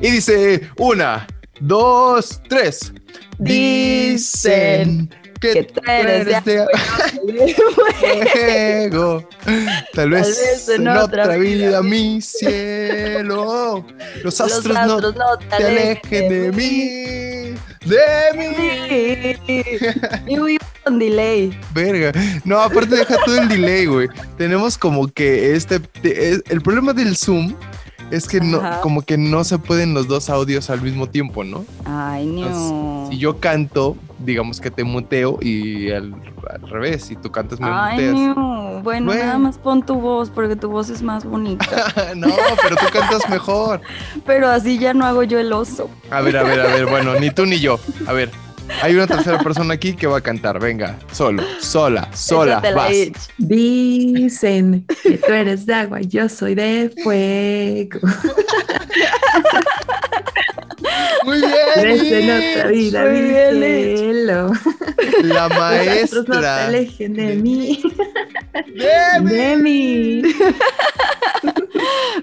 Y dice una, dos, tres. Dicen que, tú eres de fuego. Tal vez, en otra vida, mi cielo. Los astros, no, te alejen de mí. De mí. Y un delay. Verga. No, aparte deja todo el delay, güey. Tenemos como que este. El problema del Zoom es que no, como que no se pueden los dos audios al mismo tiempo, ¿no? Ay, no. si yo canto, digamos que te muteo y al, revés, si tú cantas me Ay, No. Bueno, nada más pon tu voz porque tu voz es más bonita. no, pero tú cantas mejor. pero así ya no hago yo el oso. A ver, a ver, a ver, bueno, ni tú ni yo. A ver. Hay una tercera persona aquí que va a cantar. Venga, solo, sola, sola. Vas. Dicen que tú eres de agua, yo soy de fuego. Muy bien. Desde otra vida, Muy bien La maestra. no te alejen de mí. De mí.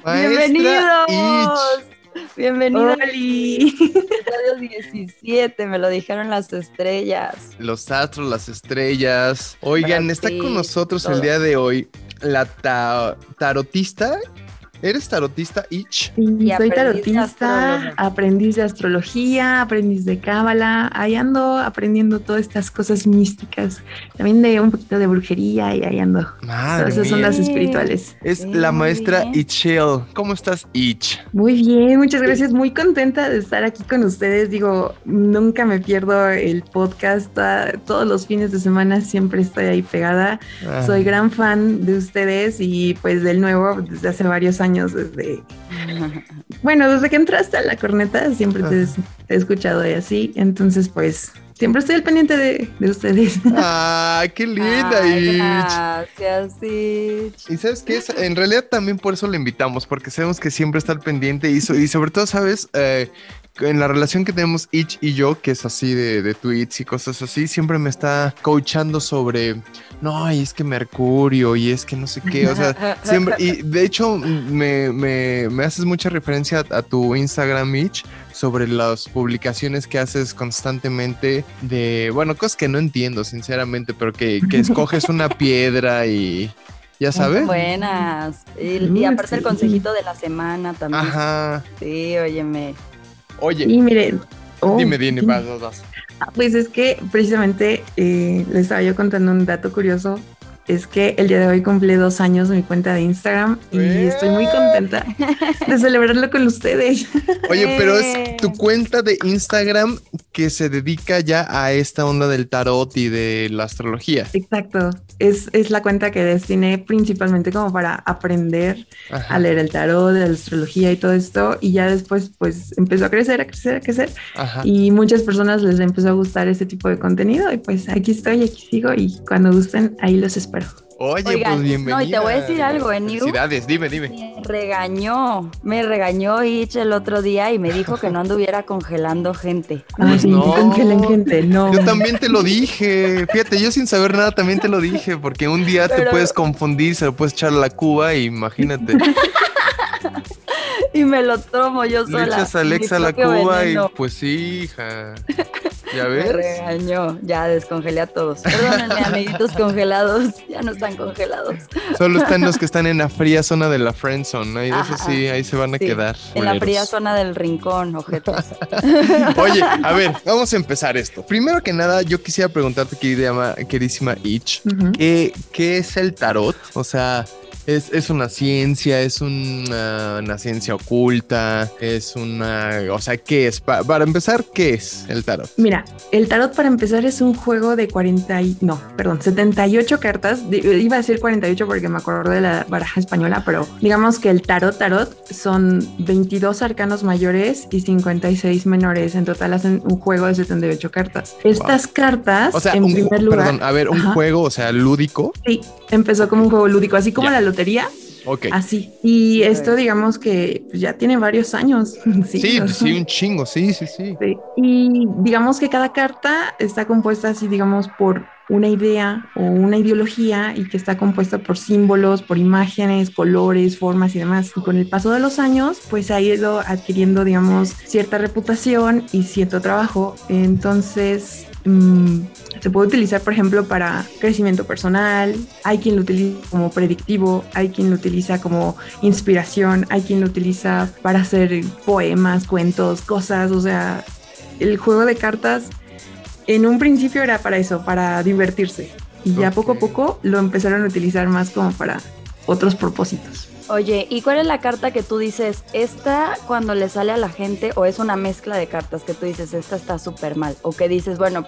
Bienvenidos. Bienvenido. Episodio 17, me lo dijeron las estrellas. Los astros, las estrellas. Oigan, está con nosotros el día de hoy la tarotista ¿Eres tarotista, Ich? Sí, soy tarotista, aprendiz de astrología, aprendiz de cábala. Ahí ando aprendiendo todas estas cosas místicas. También de un poquito de brujería y ahí ando. Madre esas son las espirituales. Es la maestra Ichel. ¿Cómo estás, Ich? Muy bien, muchas gracias. Muy contenta de estar aquí con ustedes. Digo, nunca me pierdo el podcast. Todos los fines de semana siempre estoy ahí pegada. Ah. Soy gran fan de ustedes y pues del nuevo desde hace varios años años desde... bueno, desde que entraste a la corneta siempre te, he escuchado y así, entonces pues siempre estoy al pendiente de, ustedes. ¡Ah, qué linda! gracias, Itch. Y sabes qué, en realidad también por eso le invitamos, porque sabemos que siempre está al pendiente y, y sobre todo, ¿sabes? Eh, en la relación que tenemos Ich y yo, que es así de, de, tweets y cosas así, siempre me está coachando sobre, no, y es que Mercurio, y es que no sé qué, o sea, siempre, y de hecho me, me, me haces mucha referencia a, tu Instagram, Ich, sobre las publicaciones que haces constantemente de, bueno, cosas que no entiendo, sinceramente, pero que, que escoges una piedra y... ¿Ya sabes? Buenas. Y, y aparte el consejito de la semana también. Ajá. Sí, óyeme. Oye. Y miren. Oh, dime, dime, vas, vas, vas. Pues es que precisamente eh, les estaba yo contando un dato curioso es que el día de hoy cumple dos años mi cuenta de Instagram y estoy muy contenta de celebrarlo con ustedes. Oye, pero es tu cuenta de Instagram que se dedica ya a esta onda del tarot y de la astrología. Exacto. Es, es la cuenta que destiné principalmente como para aprender a leer el tarot, de la astrología y todo esto. Y ya después, pues empezó a crecer, a crecer, a crecer. Y muchas personas les empezó a gustar este tipo de contenido. Y pues aquí estoy, aquí sigo. Y cuando gusten, ahí los espero. Oye, pues bienvenida. No, y te voy a decir algo, ¿eh, Felicidades, dime, dime. Me regañó, me regañó Ich el otro día y me dijo que no anduviera congelando gente. Ah, sí, no. congelen gente, no. Yo también te lo dije. Fíjate, yo sin saber nada también te lo dije, porque un día te puedes confundir, se lo puedes echar a la cuba y imagínate. y me lo tomo yo sola. Le echas a Alexa a la cuba y pues sí, hija. ¿Ya ves? Me regañó. Ya descongelé a todos. Perdónenme, amiguitos congelados. Ya no están congelados. Solo están los que están en la fría zona de la friend zone. Ahí, eso sí, ahí se van a quedar. En la fría zona del rincón, objetos. Oye, a ver, vamos a empezar esto. Primero que nada, yo quisiera preguntarte, querida, queridísima Ich, ¿qué, ¿qué es el tarot? O sea, es, una ciencia, es una, ciencia oculta, es una... O sea, ¿qué es? para empezar, ¿qué es el tarot? Mira, el tarot para empezar es un juego de 40 y... No, perdón, 78 cartas. Iba a decir 48 porque me acuerdo de la baraja española, pero digamos que el tarot tarot son 22 arcanos mayores y 56 menores. En total hacen un juego de 78 cartas. Estas cartas, o sea, en primer lugar... Perdón, a ver, un juego, o sea, lúdico. Sí, empezó como un juego lúdico, así como la lotería. Ok. Así. Y esto, digamos que ya tiene varios años. Sí, sí, pues, sí, un chingo, sí, sí, sí, Y digamos que cada carta está compuesta así, digamos, por una idea o una ideología y que está compuesta por símbolos, por imágenes, colores, formas y demás. Y con el paso de los años, pues ha ido adquiriendo, digamos, cierta reputación y cierto trabajo. Entonces, mm, se puede utilizar, por ejemplo, para crecimiento personal, hay quien lo utiliza como predictivo, hay quien lo utiliza como inspiración, hay quien lo utiliza para hacer poemas, cuentos, cosas, o sea, el juego de cartas en un principio era para eso, para divertirse. Y ya poco a poco lo empezaron a utilizar más como para otros propósitos. Oye, ¿y cuál es la carta que tú dices, esta cuando le sale a la gente o es una mezcla de cartas que tú dices, esta está súper mal? O que dices, bueno,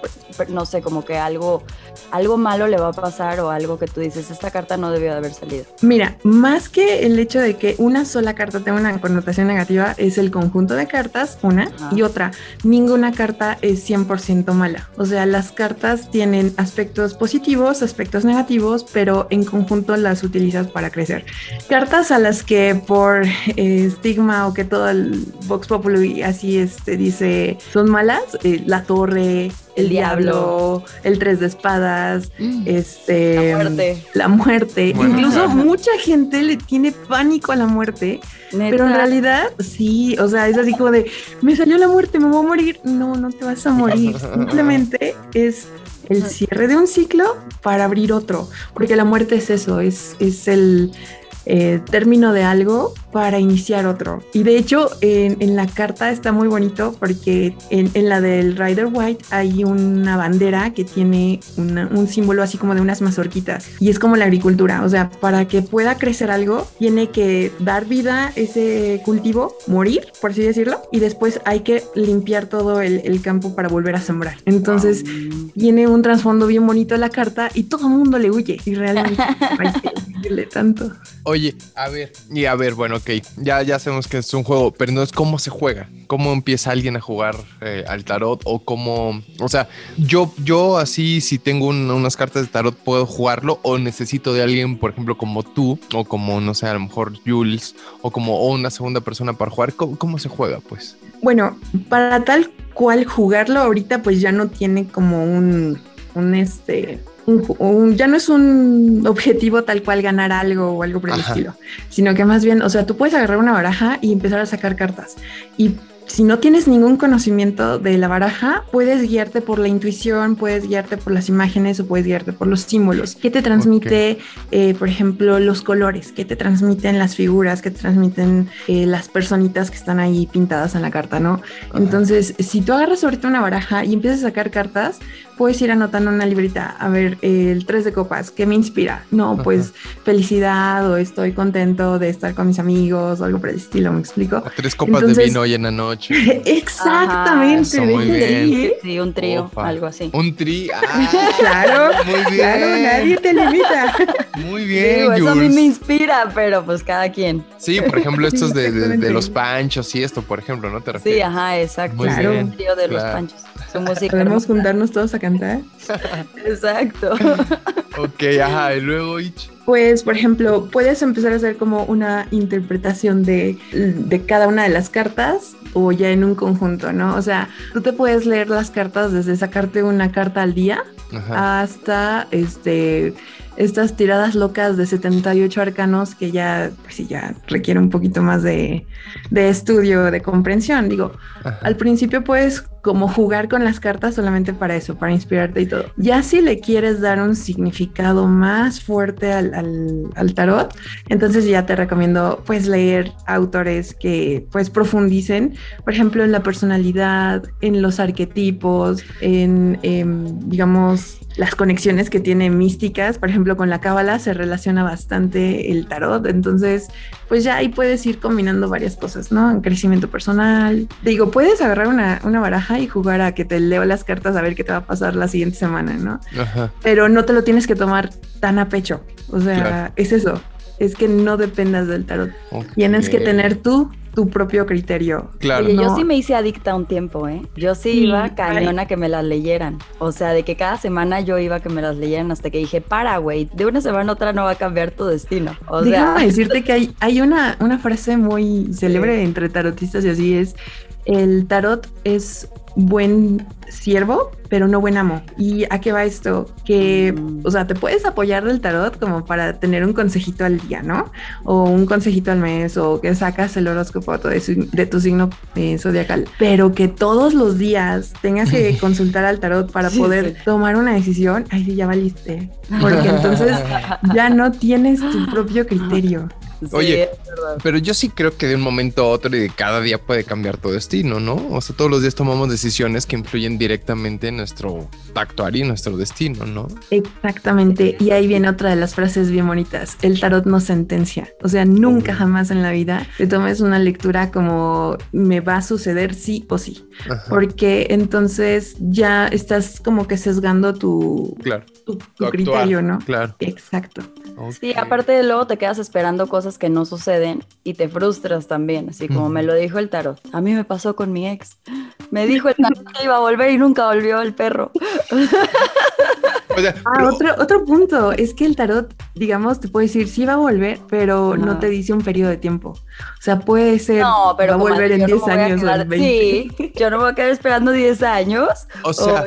no sé, como que algo, algo malo le va a pasar o algo que tú dices, esta carta no debió de haber salido. Mira, más que el hecho de que una sola carta tenga una connotación negativa, es el conjunto de cartas, una, y otra, ninguna carta es 100% mala. O sea, las cartas tienen aspectos positivos, aspectos negativos, pero en conjunto las utilizas para crecer. Cartas a las que por eh, estigma o que todo el Vox Populi así este, dice son malas, eh, la torre, el, diablo, el tres de espadas, mm. este, la muerte. La muerte. Incluso mucha gente le tiene pánico a la muerte, pero en realidad sí, o sea, es así como de, me salió la muerte, me voy a morir. No, no te vas a morir. Simplemente es el cierre de un ciclo para abrir otro, porque la muerte es eso, es, es el eh, término de algo para iniciar otro. Y de hecho, en, la carta está muy bonito porque en, la del Rider White hay una bandera que tiene un símbolo así como de unas mazorquitas. Y es como la agricultura. O sea, para que pueda crecer algo, tiene que dar vida ese cultivo, morir, por así decirlo, y después hay que limpiar todo el, campo para volver a sembrar. Entonces, tiene un trasfondo bien bonito la carta y todo el mundo le huye. Y realmente hay que huirle tanto. Oye, a ver, y a ver, bueno, ok, ya, ya sabemos que es un juego, pero no es cómo se juega, cómo empieza alguien a jugar eh, al tarot o cómo, o sea, yo, yo así, si tengo unas cartas de tarot, puedo jugarlo o necesito de alguien, por ejemplo, como tú o como, no sé, a lo mejor Jules o como una segunda persona para jugar, ¿cómo, cómo se juega, pues? Bueno, para tal cual jugarlo ahorita, pues ya no tiene como un, un este ya no es un objetivo tal cual ganar algo o algo por el estilo, sino que más bien, o sea, tú puedes agarrar una baraja y empezar a sacar cartas. Y si no tienes ningún conocimiento de la baraja, puedes guiarte por la intuición, puedes guiarte por las imágenes o puedes guiarte por los símbolos. ¿Qué te transmite, eh, por ejemplo, los colores? ¿Qué te transmiten las figuras? ¿Qué te transmiten eh, las personitas que están ahí pintadas en la carta, no? Entonces, si tú agarras ahorita una baraja y empiezas a sacar cartas, puedes ir anotando una librita, a ver, el tres de copas, ¿qué me inspira? No, pues felicidad o estoy contento de estar con mis amigos o algo por el estilo, ¿me explico? tres copas de vino hoy en la noche. exactamente. Sí, un trío, algo así. Un trío. Ah, claro, muy bien. Claro, nadie te limita. Muy bien. eso a mí me inspira, pero pues cada quien. Sí, por ejemplo, estos de, de, los panchos y esto, por ejemplo, ¿no te refieres? Sí, ajá, exacto. claro. Un trío de los panchos. Podemos juntarnos todos a cantar. Exacto. ok, ajá, y luego Pues, por ejemplo, puedes empezar a hacer como una interpretación de, de cada una de las cartas o ya en un conjunto, ¿no? O sea, tú te puedes leer las cartas desde sacarte una carta al día hasta este estas tiradas locas de 78 arcanos que ya, pues sí, ya requiere un poquito más de, de estudio, de comprensión. Digo, al principio puedes como jugar con las cartas solamente para eso, para inspirarte y todo. Ya si le quieres dar un significado más fuerte al, al, tarot, entonces ya te recomiendo pues leer autores que pues profundicen, por ejemplo, en la personalidad, en los arquetipos, en, em, digamos, las conexiones que tiene místicas, por ejemplo, con la cábala se relaciona bastante el tarot, entonces, pues ya ahí puedes ir combinando varias cosas, ¿no? En crecimiento personal. Digo, puedes agarrar una, una baraja y jugar a que te leo las cartas a ver qué te va a pasar la siguiente semana, ¿no? Ajá. Pero no te lo tienes que tomar tan a pecho, o sea, es eso, es que no dependas del tarot. Tienes que tener tú tu propio criterio. Claro. yo sí me hice adicta un tiempo, ¿eh? Yo sí, iba cañona que me las leyeran. O sea, de que cada semana yo iba a que me las leyeran hasta que dije, para, güey, de una semana a otra no va a cambiar tu destino. O Déjame decirte que hay, hay una, una frase muy célebre entre tarotistas y así es, el tarot es buen siervo, pero no buen amo. ¿Y a qué va esto? Que, Mm. o sea, te puedes apoyar del tarot como para tener un consejito al día, ¿no? O un consejito al mes, o que sacas el horóscopo de, su- de tu signo eh, zodiacal. Pero que todos los días tengas que consultar al tarot para Sí, poder sí. tomar una decisión, ahí sí ya valiste. Porque entonces ya no tienes tu propio criterio. Sí, Oye, es. Pero yo sí creo que de un momento a otro y de cada día puede cambiar tu destino, ¿no? O sea, todos los días tomamos decisiones que influyen directamente en nuestro actuar y nuestro destino, ¿no? Exactamente. Y ahí viene otra de las frases bien bonitas. El tarot no sentencia. O sea, nunca jamás en la vida te tomes una lectura como me va a suceder sí o sí. Ajá, Porque entonces ya estás como que sesgando tu, claro. tu, Tu tu actuar, criterio, ¿no? Claro. Exacto. Sí, aparte de luego te quedas esperando cosas que no suceden y te frustras también, así como me lo dijo el tarot. A mí me pasó con mi ex. Me dijo el tarot que iba a volver y nunca volvió el perro. O sea, Ah, pero- otro, otro punto es que el tarot, digamos, te puede decir sí va a volver, pero no te dice un periodo de tiempo. O sea, puede ser No, pero va a volver en yo no 10 me voy a años o en 20. Sí, yo no me voy a quedar esperando 10 años. o sea,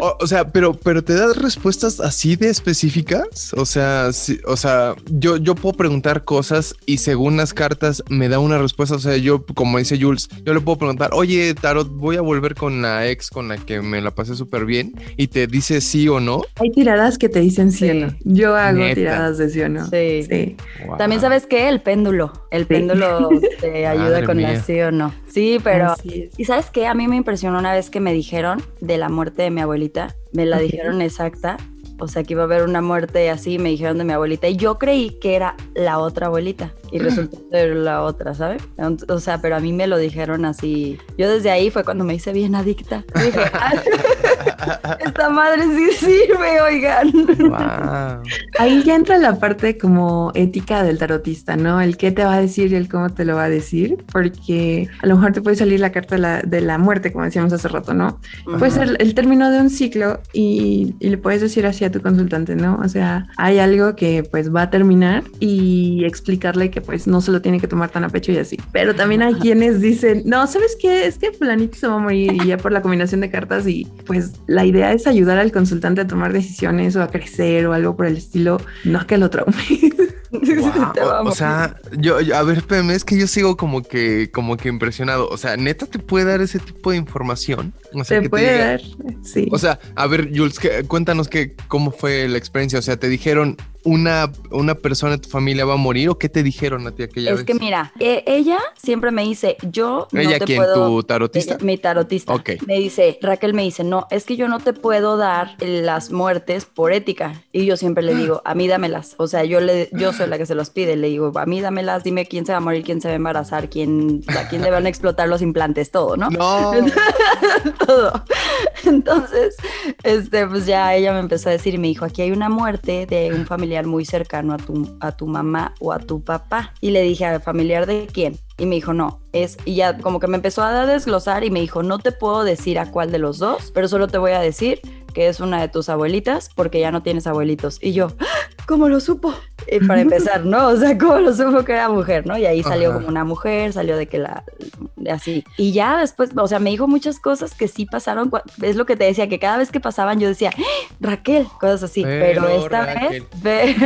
o, o sea, pero, pero te das respuestas así de específicas. O sea, sí, o sea, yo, yo puedo preguntar cosas y según las cartas me da una respuesta. O sea, yo, como dice Jules, yo le puedo preguntar, oye, Tarot, voy a volver con la ex con la que me la pasé súper bien y te dice sí o no. Hay tiradas que te dicen sí, o Sí. no. Yo hago Neta. tiradas de sí o no. Sí. Sí. También sabes qué, el péndulo. El péndulo te ayuda Madre con mía. la sí o no. Sí, pero. ¿Y sabes qué? A mí me impresionó una vez que me dijeron de la muerte de mi abuelita. Me la dijeron exacta. O sea, que iba a haber una muerte así, me dijeron de mi abuelita. Y yo creí que era la otra abuelita. Y resultó ser la otra, ¿sabes? O sea, pero a mí me lo dijeron así. Yo desde ahí fue cuando me hice bien adicta. Dije, "Ah, esta madre sí sirve, oigan. Wow. Ahí ya entra la parte como ética del tarotista, ¿no? El qué te va a decir y el cómo te lo va a decir, porque a lo mejor te puede salir la carta de la, de la muerte, como decíamos hace rato, ¿no? Puede Ajá. ser el término de un ciclo y, y le puedes decir así a tu consultante, ¿no? O sea, hay algo que pues va a terminar y explicarle que pues no se lo tiene que tomar tan a pecho y así. Pero también hay quienes dicen, no, ¿sabes qué? Es que fulanito se va a morir y ya por la combinación de cartas y pues la idea es ayudar al consultante a tomar decisiones o a crecer o algo por el estilo, no que lo traume. Wow, o- sea, yo, yo- a ver, espérame, es que yo sigo como que, como que impresionado. O sea, neta te puede dar ese tipo de información. O sea, que te puede dar, sí. O sea, a ver, Jules, que- cuéntanos que, cómo fue la experiencia. O sea, ¿te dijeron una, una persona de tu familia va a morir o qué te dijeron a ti aquella Es vez? que mira, e- ella siempre me dice, yo no ¿Ella te quién? puedo... ¿Tu tarotista? Ella- mi tarotista. Ok. Me dice, Raquel me dice, no, es que yo no te puedo dar las muertes por ética. Y yo siempre le digo, a mí dámelas. O sea, yo, le, yo soy la que se los pide. Le digo, a mí dámelas, dime quién se va a morir, quién se va a embarazar, quién, a quién le van a explotar los implantes, todo, ¿no? No. todo. Entonces, este, pues ya ella me empezó a decir y me dijo, aquí hay una muerte de un familiar muy cercano a tu, a tu mamá o a tu papá. Y le dije, ¿a familiar de quién? Y me dijo, no, es, y ya como que me empezó a desglosar y me dijo, no te puedo decir a cuál de los dos, pero solo te voy a decir que es una de tus abuelitas porque ya no tienes abuelitos. Y yo, "¡Ah! ¿Cómo lo supo? Y para empezar, ¿no? O sea, ¿cómo lo supo que era mujer, no? Y ahí salió Ajá. como una mujer, salió de que la, de así. Y ya después, o sea, me dijo muchas cosas que sí pasaron. Es lo que te decía, que cada vez que pasaban yo decía, ¡Ah! Raquel, cosas así. Pero, Pero, esta Raquel. vez, ve-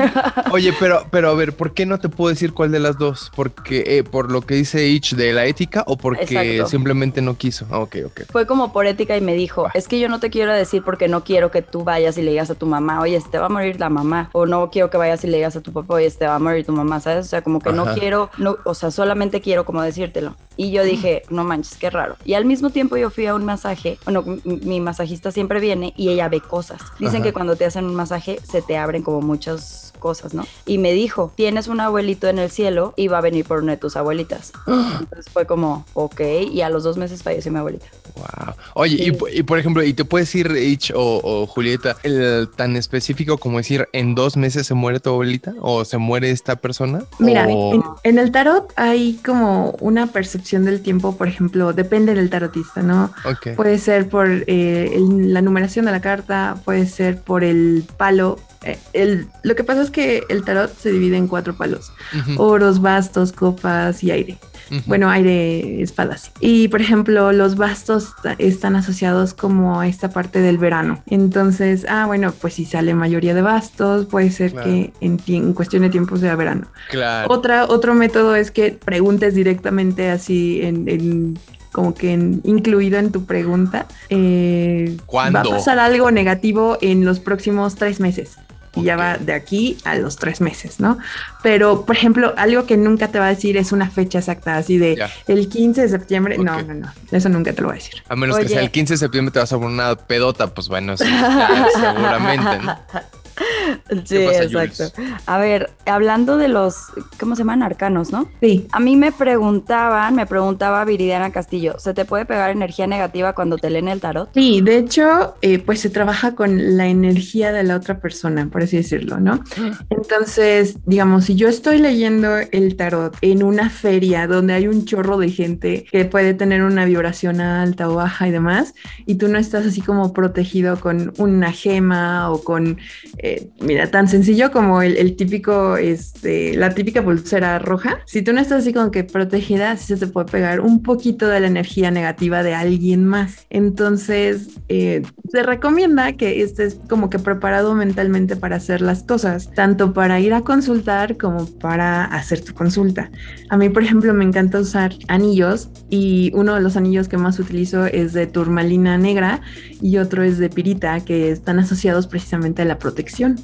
Oye, pero, pero a ver, ¿por qué no te puedo decir cuál de las dos? Porque eh, por lo que dice Ich de la ética o porque Exacto. simplemente no quiso. Ah, ok, ok. fue como por ética y me dijo, es que yo no te quiero decir porque no quiero que tú vayas y le digas a tu mamá, oye, se te va a morir la mamá. O no quiero que vayas y le digas a tu papá, oye, te va a morir tu mamá, ¿sabes? O sea, como que no quiero, no, o sea, solamente quiero como decírtelo. Y yo dije, no manches, qué raro. Y al mismo tiempo yo fui a un masaje, bueno, mi masajista siempre viene y ella ve cosas. Dicen Ajá. que cuando te hacen un masaje se te abren como muchas cosas, ¿no? Y me dijo, tienes un abuelito en el cielo y va a venir por una de tus abuelitas. Entonces fue como, ok, y a los dos meses falleció mi abuelita. Wow. Oye, y, Sí. po- y por ejemplo, ¿y te puedes decir, Ich o, o Julieta, el, tan específico como decir, en dos meses se muere tu abuelita o se muere esta persona? Mira, O- en, en el tarot hay como una percepción del tiempo, por ejemplo, depende del tarotista, ¿no? Ok. Puede ser por eh, el- la numeración de la carta, puede ser por el palo. Eh, el, lo que pasa es que el tarot se divide en cuatro palos, oros, bastos, copas y aire. Bueno, aire, espadas. Y por ejemplo, los bastos están asociados como a esta parte del verano. Entonces, ah, bueno, pues si sale mayoría de bastos, puede ser que en, en, cuestión de tiempo sea verano. Claro. Otra, otro método es que preguntes directamente así en, como que incluido en tu pregunta. Eh, ¿Cuándo? Va a pasar algo negativo en los próximos tres meses y ya va de aquí a los tres meses, ¿no? Pero, por ejemplo, algo que nunca te va a decir es una fecha exacta, así de el 15 de septiembre. No, no, no, eso nunca te lo va a decir. A menos que sea el 15 de septiembre te vas a poner una pedota, pues bueno, sí, seguramente, ¿no? Sí, exacto. A ver, hablando de los, ¿cómo se llaman? Arcanos, ¿no? Sí. A mí me preguntaban, me preguntaba Viridiana Castillo, ¿se te puede pegar energía negativa cuando te leen el tarot? Sí, de hecho, eh, pues se trabaja con la energía de la otra persona, por así decirlo, ¿no? Entonces, digamos, si yo estoy leyendo el tarot en una feria donde hay un chorro de gente que puede tener una vibración alta o baja y demás, y tú no estás así como protegido con una gema o con eh, mira, tan sencillo como el, típico, este, la típica pulsera roja. Si tú no estás así como que protegida, sí se te puede pegar un poquito de la energía negativa de alguien más. Entonces, eh, se recomienda que estés como que preparado mentalmente para hacer las cosas, tanto para ir a consultar como para hacer tu consulta. A mí, por ejemplo, me encanta usar anillos y uno de los anillos que más utilizo es de turmalina negra y otro es de pirita, que están asociados precisamente a la protección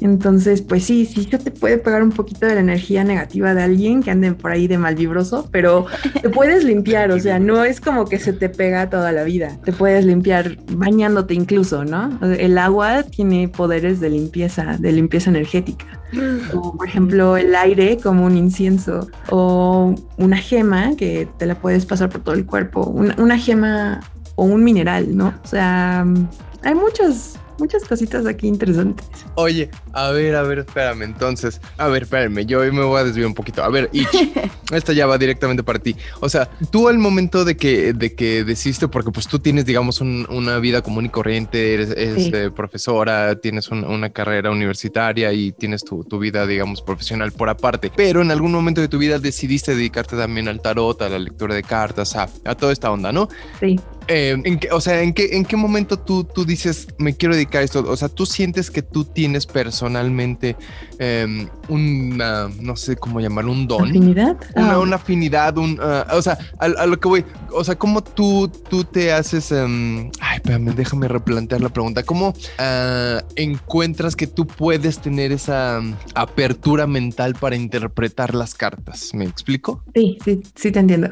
entonces, pues sí, sí se te puede pegar un poquito de la energía negativa de alguien que ande por ahí de mal vibroso, pero te puedes limpiar, o sea, no es como que se te pega toda la vida. Te puedes limpiar bañándote incluso, ¿no? El agua tiene poderes de limpieza, de limpieza energética. O, por ejemplo, el aire como un incienso o una gema que te la puedes pasar por todo el cuerpo, una, una gema o un mineral, ¿no? O sea, hay muchos muchas cositas aquí interesantes. Oye, a ver, a ver, espérame, entonces, a ver, espérame, yo hoy me voy a desviar un poquito. A ver, Ich, esta ya va directamente para ti. O sea, tú al momento de que, de que decidiste, porque pues tú tienes, digamos, una vida común y corriente, eres, eh, profesora, tienes una carrera universitaria y tienes tu, tu, vida, digamos, profesional por aparte, pero en algún momento de tu vida decidiste dedicarte también al tarot, a la lectura de cartas, a, a toda esta onda, ¿no? Sí. Eh, ¿en qué, o sea, ¿en qué, ¿en qué momento tú, tú dices, me quiero dedicar a esto? O sea, tú sientes que tú tienes personalmente em, una, no sé cómo llamarlo, un don. ¿Afinidad? Una, ah. afinidad, un, ah, o sea, a, lo que voy, o sea, ¿cómo tú, tú te haces, em, ay, espérame, déjame replantear la pregunta, ¿cómo ah, encuentras que tú puedes tener esa apertura mental para interpretar las cartas? ¿Me explico? Sí, sí, sí te entiendo.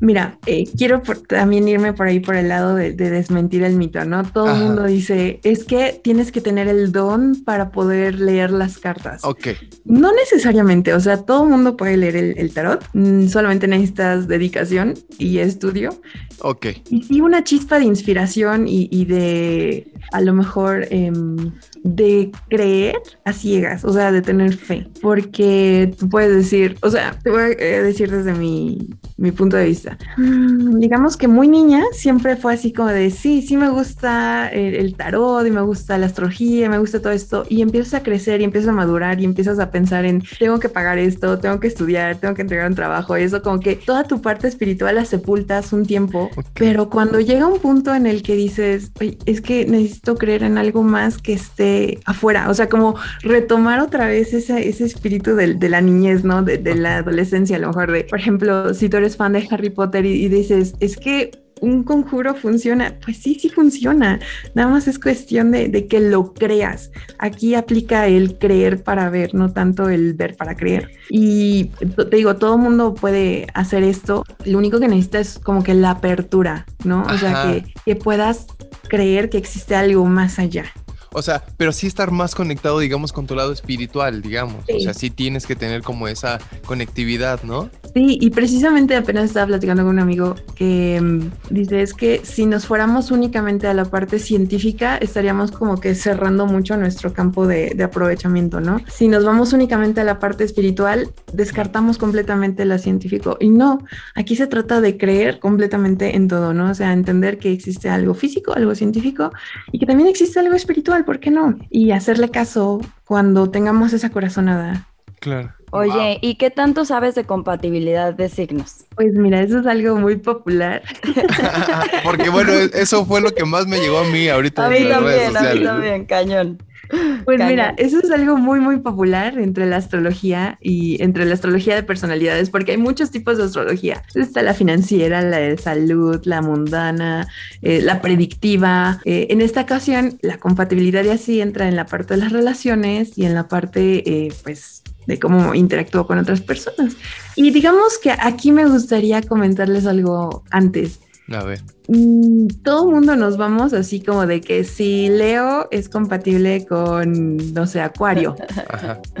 Mira, eh, quiero también irme por ahí por el lado de, desmentir el mito, ¿no? Todo el mundo dice, es que tienes que tener el don para poder leer las cartas. Ok. No necesariamente, o sea, todo el mundo puede leer el, tarot, mm, solamente necesitas dedicación y estudio. Ok. Y sí, una chispa de inspiración y, de, a lo mejor, em, de creer a ciegas, o sea, de tener fe, porque tú puedes decir, o sea, te voy a eh, decir desde mi, mi punto de vista, mm, digamos que muy niña siempre fue así como de, sí, sí me gusta el, tarot y me gusta la astrología, me gusta todo esto, y empiezas a crecer y empiezas a madurar y empiezas a pensar en, tengo que pagar esto, tengo que estudiar, tengo que entregar un trabajo, y eso como que toda tu parte espiritual la sepultas un tiempo, pero cuando llega un punto en el que dices, es que necesito creer en algo más que esté afuera, o sea, como retomar otra vez ese, ese espíritu de, de la niñez, ¿no? De, de, la adolescencia, a lo mejor de, por ejemplo, si tú eres fan de Harry Potter y, y dices, es que un conjuro funciona, pues sí, sí funciona. Nada más es cuestión de, de, que lo creas. Aquí aplica el creer para ver, no tanto el ver para creer. Y te digo, todo mundo puede hacer esto. Lo único que necesitas es como que la apertura, ¿no? O sea, que, que puedas creer que existe algo más allá. O sea, pero sí estar más conectado, digamos, con tu lado espiritual, digamos. O sea, sí tienes que tener como esa conectividad, ¿no? Sí, y precisamente apenas estaba platicando con un amigo que mm, dice, es que si nos fuéramos únicamente a la parte científica, estaríamos como que cerrando mucho nuestro campo de, de aprovechamiento, ¿no? Si nos vamos únicamente a la parte espiritual, descartamos completamente la científico. Y no, aquí se trata de creer completamente en todo, ¿no? O sea, entender que existe algo físico, algo científico y que también existe algo espiritual ¿por qué no? Y hacerle caso cuando tengamos esa corazonada. Claro. Oye, ¿y qué tanto sabes de compatibilidad de signos? Pues mira, eso es algo muy popular. Porque bueno, eso fue lo que más me llegó a mí ahorita. A mí también, a mí también, cañón. Pues mira, eso es algo muy, muy popular entre la astrología y entre la astrología de personalidades, porque hay muchos tipos de astrología. Está la financiera, la de salud, la mundana, eh, la predictiva. Eh, en esta ocasión, la compatibilidad ya sí entra en la parte de las relaciones y en la parte, eh, pues, de cómo interactúo con otras personas. Y digamos que aquí me gustaría comentarles algo antes. A ver. Mm, todo mundo nos vamos así como de que si Leo es compatible con, no sé, Acuario,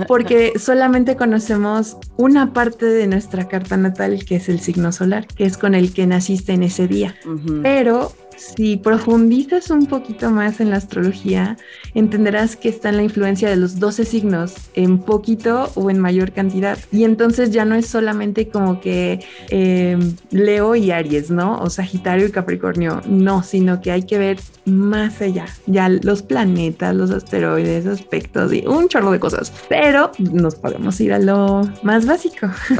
porque solamente conocemos una parte de nuestra carta natal que es el signo solar, que es con el que naciste en ese día. Pero si profundizas un poquito más en la astrología, entenderás que está en la influencia de los 12 signos en poquito o en mayor cantidad. Y entonces ya no es solamente como que em, Leo y Aries, ¿no? O Sagitario y Capricornio, no, sino que hay que ver más allá. Ya los planetas, los asteroides, aspectos y un chorro de cosas. Pero nos podemos ir a lo más básico.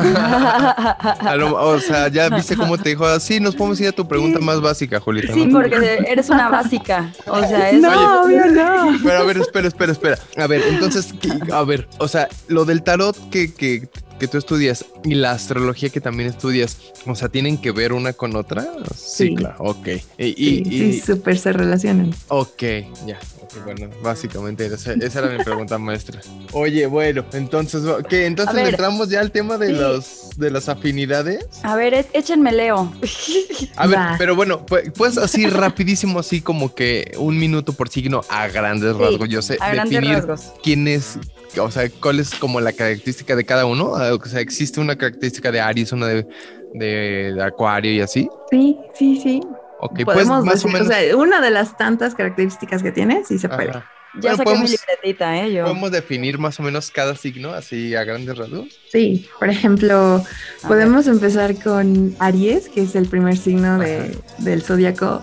o sea, ya viste cómo te dijo, sí, nos podemos ir a tu pregunta más básica, Julieta. Sí, porque eres una básica. O sea, es... No, obvio no. Pero a ver, espera, espera, espera. A ver, entonces, a ver, o sea, lo del tarot que, que, que tú estudias y la astrología que también estudias, o sea, ¿tienen que ver una con otra? Sí, claro, ok. Y, sí, súper se relacionan. Ok, ya. bueno, básicamente esa, era mi pregunta maestra. Oye, bueno, entonces, ¿qué? Entonces entramos ya al tema de los de las afinidades. A ver, échenme Leo. A ver, pero bueno, pues, pues, así rapidísimo, así como que un minuto por signo a grandes rasgos. Yo sé definir quién es, o sea, cuál es como la característica de cada uno. Ah, o sea, existe una característica de Aries, una de, de, Acuario y así. Sí, sí, sí. Ok, pues más o menos. O sea, una de las tantas características que tiene, sí se puede. Ya saqué mi libretita, ¿eh? Yo. ¿Podemos definir más o menos cada signo así a grandes rasgos? Sí, por ejemplo, podemos empezar con Aries, que es el primer signo de, del zodiaco,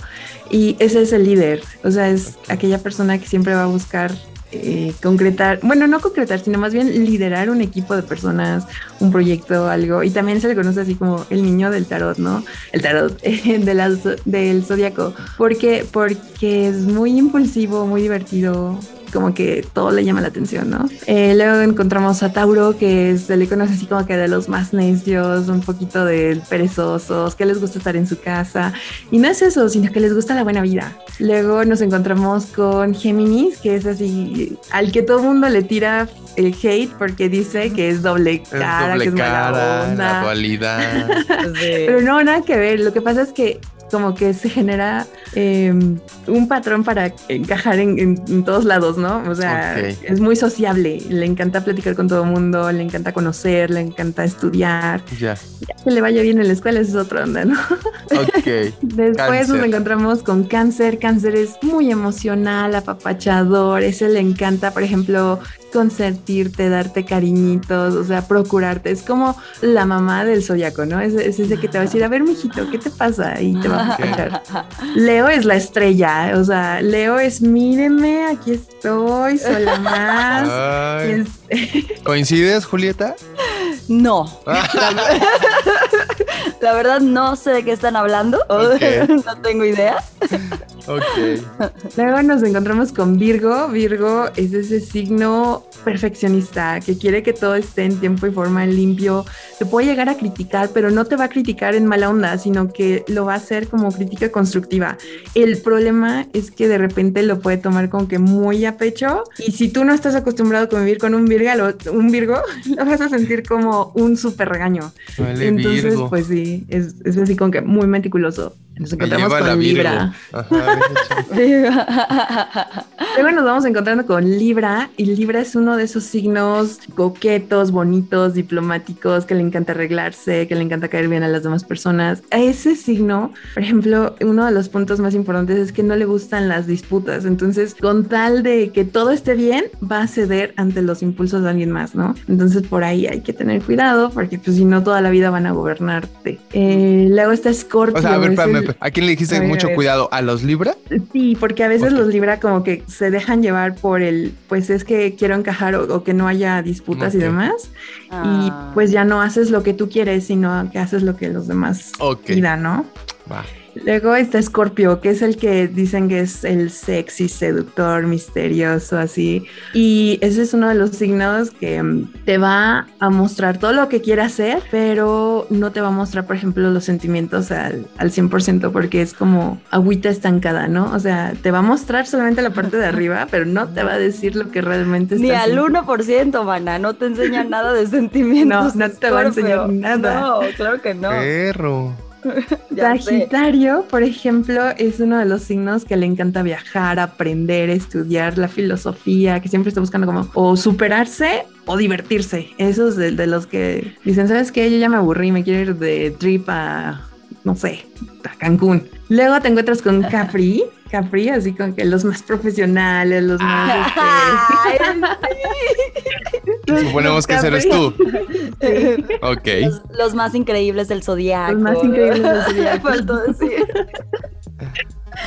y ese es el líder, o sea, es aquella persona que siempre va a buscar eh, concretar, bueno, no concretar, sino más bien liderar un equipo de personas, un proyecto, algo. Y también se le conoce así como el niño del tarot, ¿no? El tarot eh, de del zodiaco. Porque, porque es muy impulsivo, muy divertido, como que todo le llama la atención, ¿no? Eh, luego encontramos a Tauro, que se le conoce así como que de los más necios, un poquito de perezosos, que les gusta estar en su casa. Y no es eso, sino que les gusta la buena vida. Luego nos encontramos con Géminis, que es así, al que todo mundo le tira el hate porque dice que es doble cara, que es cara, onda. la dualidad. Pero no, nada que ver. Lo que pasa es que como que se genera em, un patrón para encajar en, todos lados, ¿no? O sea, es muy sociable, le encanta platicar con todo el mundo, le encanta conocer, le encanta estudiar. Ya. que le vaya bien en la escuela, eso es otra onda, ¿no? Ok. Después nos encontramos con cáncer. Cáncer es muy emocional, apapachador, ese le encanta, por ejemplo, consentirte, darte cariñitos, o sea, procurarte. Es como la mamá del zodiaco, ¿no? Es, ese que te va a decir, a ver, mijito, ¿qué te pasa? Y te va. Leo es la estrella, o sea, Leo es, míreme, aquí estoy, soy la más. ¿Coincides, Julieta? No. La verdad no sé de qué están hablando. no tengo idea. Ok. Luego nos encontramos con Virgo. Virgo es ese signo perfeccionista que quiere que todo esté en tiempo y forma limpio. Te puede llegar a criticar, pero no te va a criticar en mala onda, sino que lo va a hacer como crítica constructiva. El problema es que de repente lo puede tomar como que muy a pecho y si tú no estás acostumbrado a convivir con un Virgo, lo, un Virgo, lo vas a sentir como un súper regaño. Entonces, pues sí, es, es así como que muy meticuloso. Nos encontramos con Libra. Luego nos vamos encontrando con Libra y Libra es uno de esos signos coquetos, bonitos, diplomáticos, que le encanta arreglarse, que le encanta caer bien a las demás personas. A ese signo, por ejemplo, uno de los puntos más importantes es que no le gustan las disputas. Entonces, con tal de que todo esté bien, va a ceder ante los impulsos de alguien más, ¿no? Entonces, por ahí hay que tener cuidado porque pues si no, toda la vida van a gobernarte. Eh, luego está Scorpio. O sea, a ver, espérame, ¿A quién le dijiste mucho cuidado? ¿A los Libra? Sí, porque a veces los Libra como que se dejan llevar por el, pues es que quiero encajar o, que no haya disputas y demás. Y ah. pues ya no haces lo que tú quieres, sino que haces lo que los demás okay. ¿no? Va. Luego está Scorpio, que es el que dicen que es el sexy, seductor, misterioso, así. Y ese es uno de los signos que mm, te va a mostrar todo lo que quiere hacer, pero no te va a mostrar, por ejemplo, los sentimientos al, al 100% porque es como agüita estancada, ¿no? O sea, te va a mostrar solamente la parte de arriba, pero no te va a decir lo que realmente está Ni al 1%, mana, no te enseña nada de sentimientos. No, no te va a enseñar nada. No, claro que no. Perro. Sagitario, por ejemplo, es uno de los signos que le encanta viajar, aprender, estudiar la filosofía, que siempre está buscando como o superarse o divertirse. Esos de, de los que dicen, ¿sabes qué? Yo ya me aburrí, me quiero ir de trip a, no sé, a Cancún. Luego te encuentras con Capri, Capri, así con que los más profesionales, los más... Este, Suponemos que eres tú. Ok. Los, más increíbles del zodiaco. Los más increíbles del zodiaco. Faltó decir.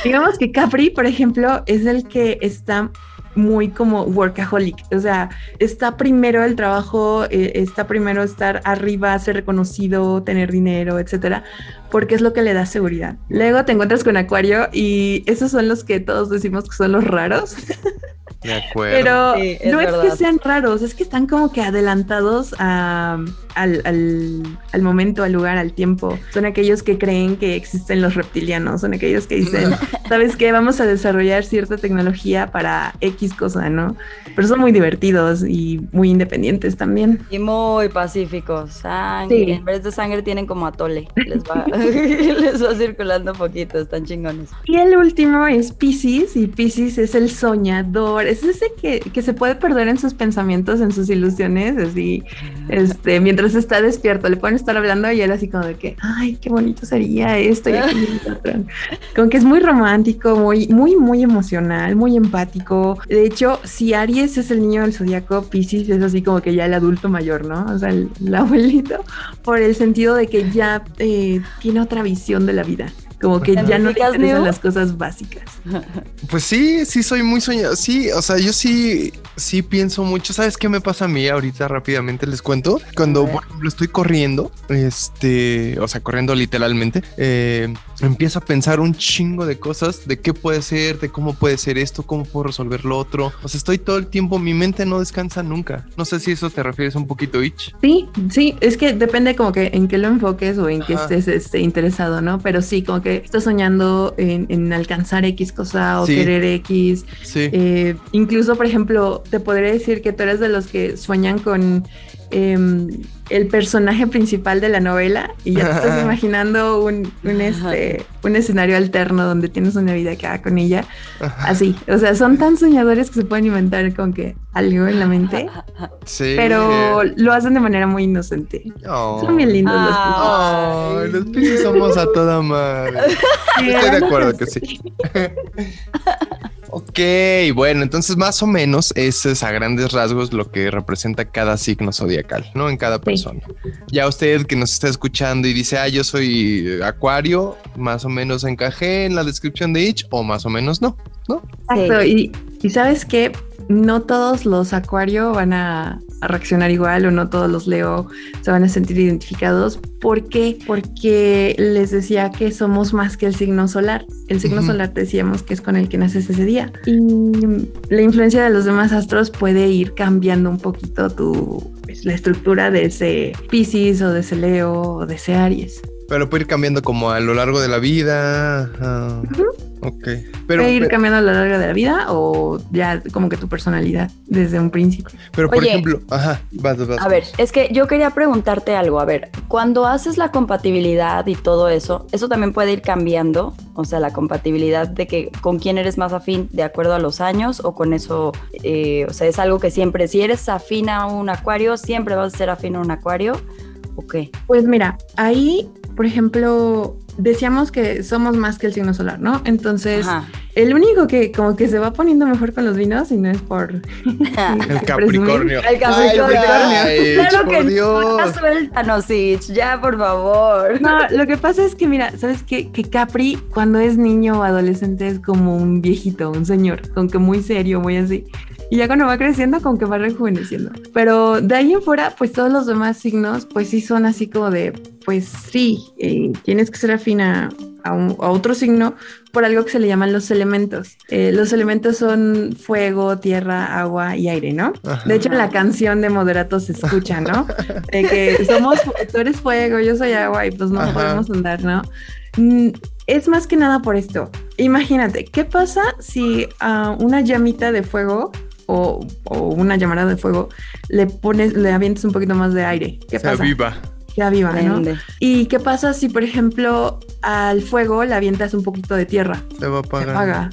Digamos que Capri, por ejemplo, es el que está muy como workaholic, o sea, está primero el trabajo, eh, está primero estar arriba, ser reconocido, tener dinero, etcétera, porque es lo que le da seguridad. Luego te encuentras con Acuario y esos son los que todos decimos que son los raros. De acuerdo. Pero no es que sean raros, es que están como que adelantados al, al, momento, al lugar, al tiempo. Son aquellos que creen que existen los reptilianos, son aquellos que dicen, ¿sabes qué? Vamos a desarrollar cierta tecnología para X cosa, ¿no? Pero son muy divertidos y muy independientes también. Y muy pacíficos. Sangre. En vez de sangre tienen como atole. Les va, les va circulando un poquito, están chingones. Y el último es Pisces, y Pisces es el soñador es ese que, que, se puede perder en sus pensamientos, en sus ilusiones, así, este, mientras está despierto, le pueden estar hablando y él así como de que, ay, qué bonito sería esto y Como que es muy romántico, muy, muy, muy emocional, muy empático. De hecho, si Aries es el niño del zodiaco, Pisces es así como que ya el adulto mayor, ¿no? O sea, el, abuelito, por el sentido de que ya eh, tiene otra visión de la vida. Como que ya no te interesan las cosas básicas. Pues sí, sí soy muy soñado. Sí, o sea, yo sí, sí pienso mucho. ¿Sabes qué me pasa a mí ahorita rápidamente? Les cuento. Cuando, por ejemplo, estoy corriendo, este, o sea, corriendo literalmente, eh, empiezo a pensar un chingo de cosas, de qué puede ser, de cómo puede ser esto, cómo puedo resolver lo otro. O sea, estoy todo el tiempo, mi mente no descansa nunca. No sé si eso te refieres un poquito, Ich. Sí, sí, es que depende como que en qué lo enfoques o en qué estés este, interesado, ¿no? Pero sí, como que estás soñando en, alcanzar X cosa o querer X. Eh, incluso, por ejemplo, te podría decir que tú eres de los que sueñan con em, el personaje principal de la novela y ya te estás imaginando un, este, un escenario alterno donde tienes una vida que haga con ella. Así, o sea, son tan soñadores que se pueden inventar con que algo en la mente. Sí. Pero lo hacen de manera muy inocente. Son bien lindos los pisos. los somos a toda madre. Estoy de acuerdo que sí. Ok, bueno, entonces más o menos ese es a grandes rasgos lo que representa cada signo zodiacal, ¿no? En cada persona. Ya usted que nos está escuchando y dice, ah, yo soy acuario, más o menos encajé en la descripción de each o más o menos no, ¿no? Exacto, y, y sabes que no todos los acuario van a, reaccionar igual o no todos los leo se van a sentir identificados. ¿Por qué? Porque les decía que somos más que el signo solar. El signo solar decíamos que es con el que naces ese día. Y la influencia de los demás astros puede ir cambiando un poquito tu, pues, la estructura de ese Pisces o de ese Leo o de ese Aries. Pero puede ir cambiando como a lo largo de la vida. Ok. Pero, ¿Puede ir cambiando a lo largo de la vida o ya como que tu personalidad desde un principio? Pero por ejemplo, ajá, vas, vas. A ver, es que yo quería preguntarte algo. A ver, cuando haces la compatibilidad y todo eso, ¿eso también puede ir cambiando? O sea, la compatibilidad de que con quién eres más afín de acuerdo a los años o con eso, eh, o sea, es algo que siempre, si eres afín a un acuario, siempre vas a ser afín a un acuario. ¿O qué? Pues mira, ahí por ejemplo, decíamos que somos más que el signo solar, ¿no? Entonces, el único que como que se va poniendo mejor con los vinos y no es por el Capricornio. El Capricornio. claro que Dios. suéltanos, ya por favor. No, lo que pasa es que mira, ¿sabes qué? Que Capri cuando es niño o adolescente es como un viejito, un señor, con que muy serio, muy así. Y ya cuando va creciendo, como que va rejuveneciendo. Pero de ahí en fuera, pues todos los demás signos, pues sí son así como de, pues sí, eh, tienes que ser afín a, otro signo por algo que se le llaman los elementos. Eh, los elementos son fuego, tierra, agua y aire, ¿no? De hecho, en la canción de Moderato se escucha, ¿no? De que somos, tú eres fuego, yo soy agua y pues no podemos andar, ¿no? Mm, es más que nada por esto. Imagínate, ¿qué pasa si a una llamita de fuego o, una llamada de fuego, le pones, le avientes un poquito más de aire. ¿Qué Se pasa? aviva. Se aviva, ¿no? ¿Y qué pasa si, por ejemplo, al fuego le avientas un poquito de tierra? Se va a apagar. Se apaga.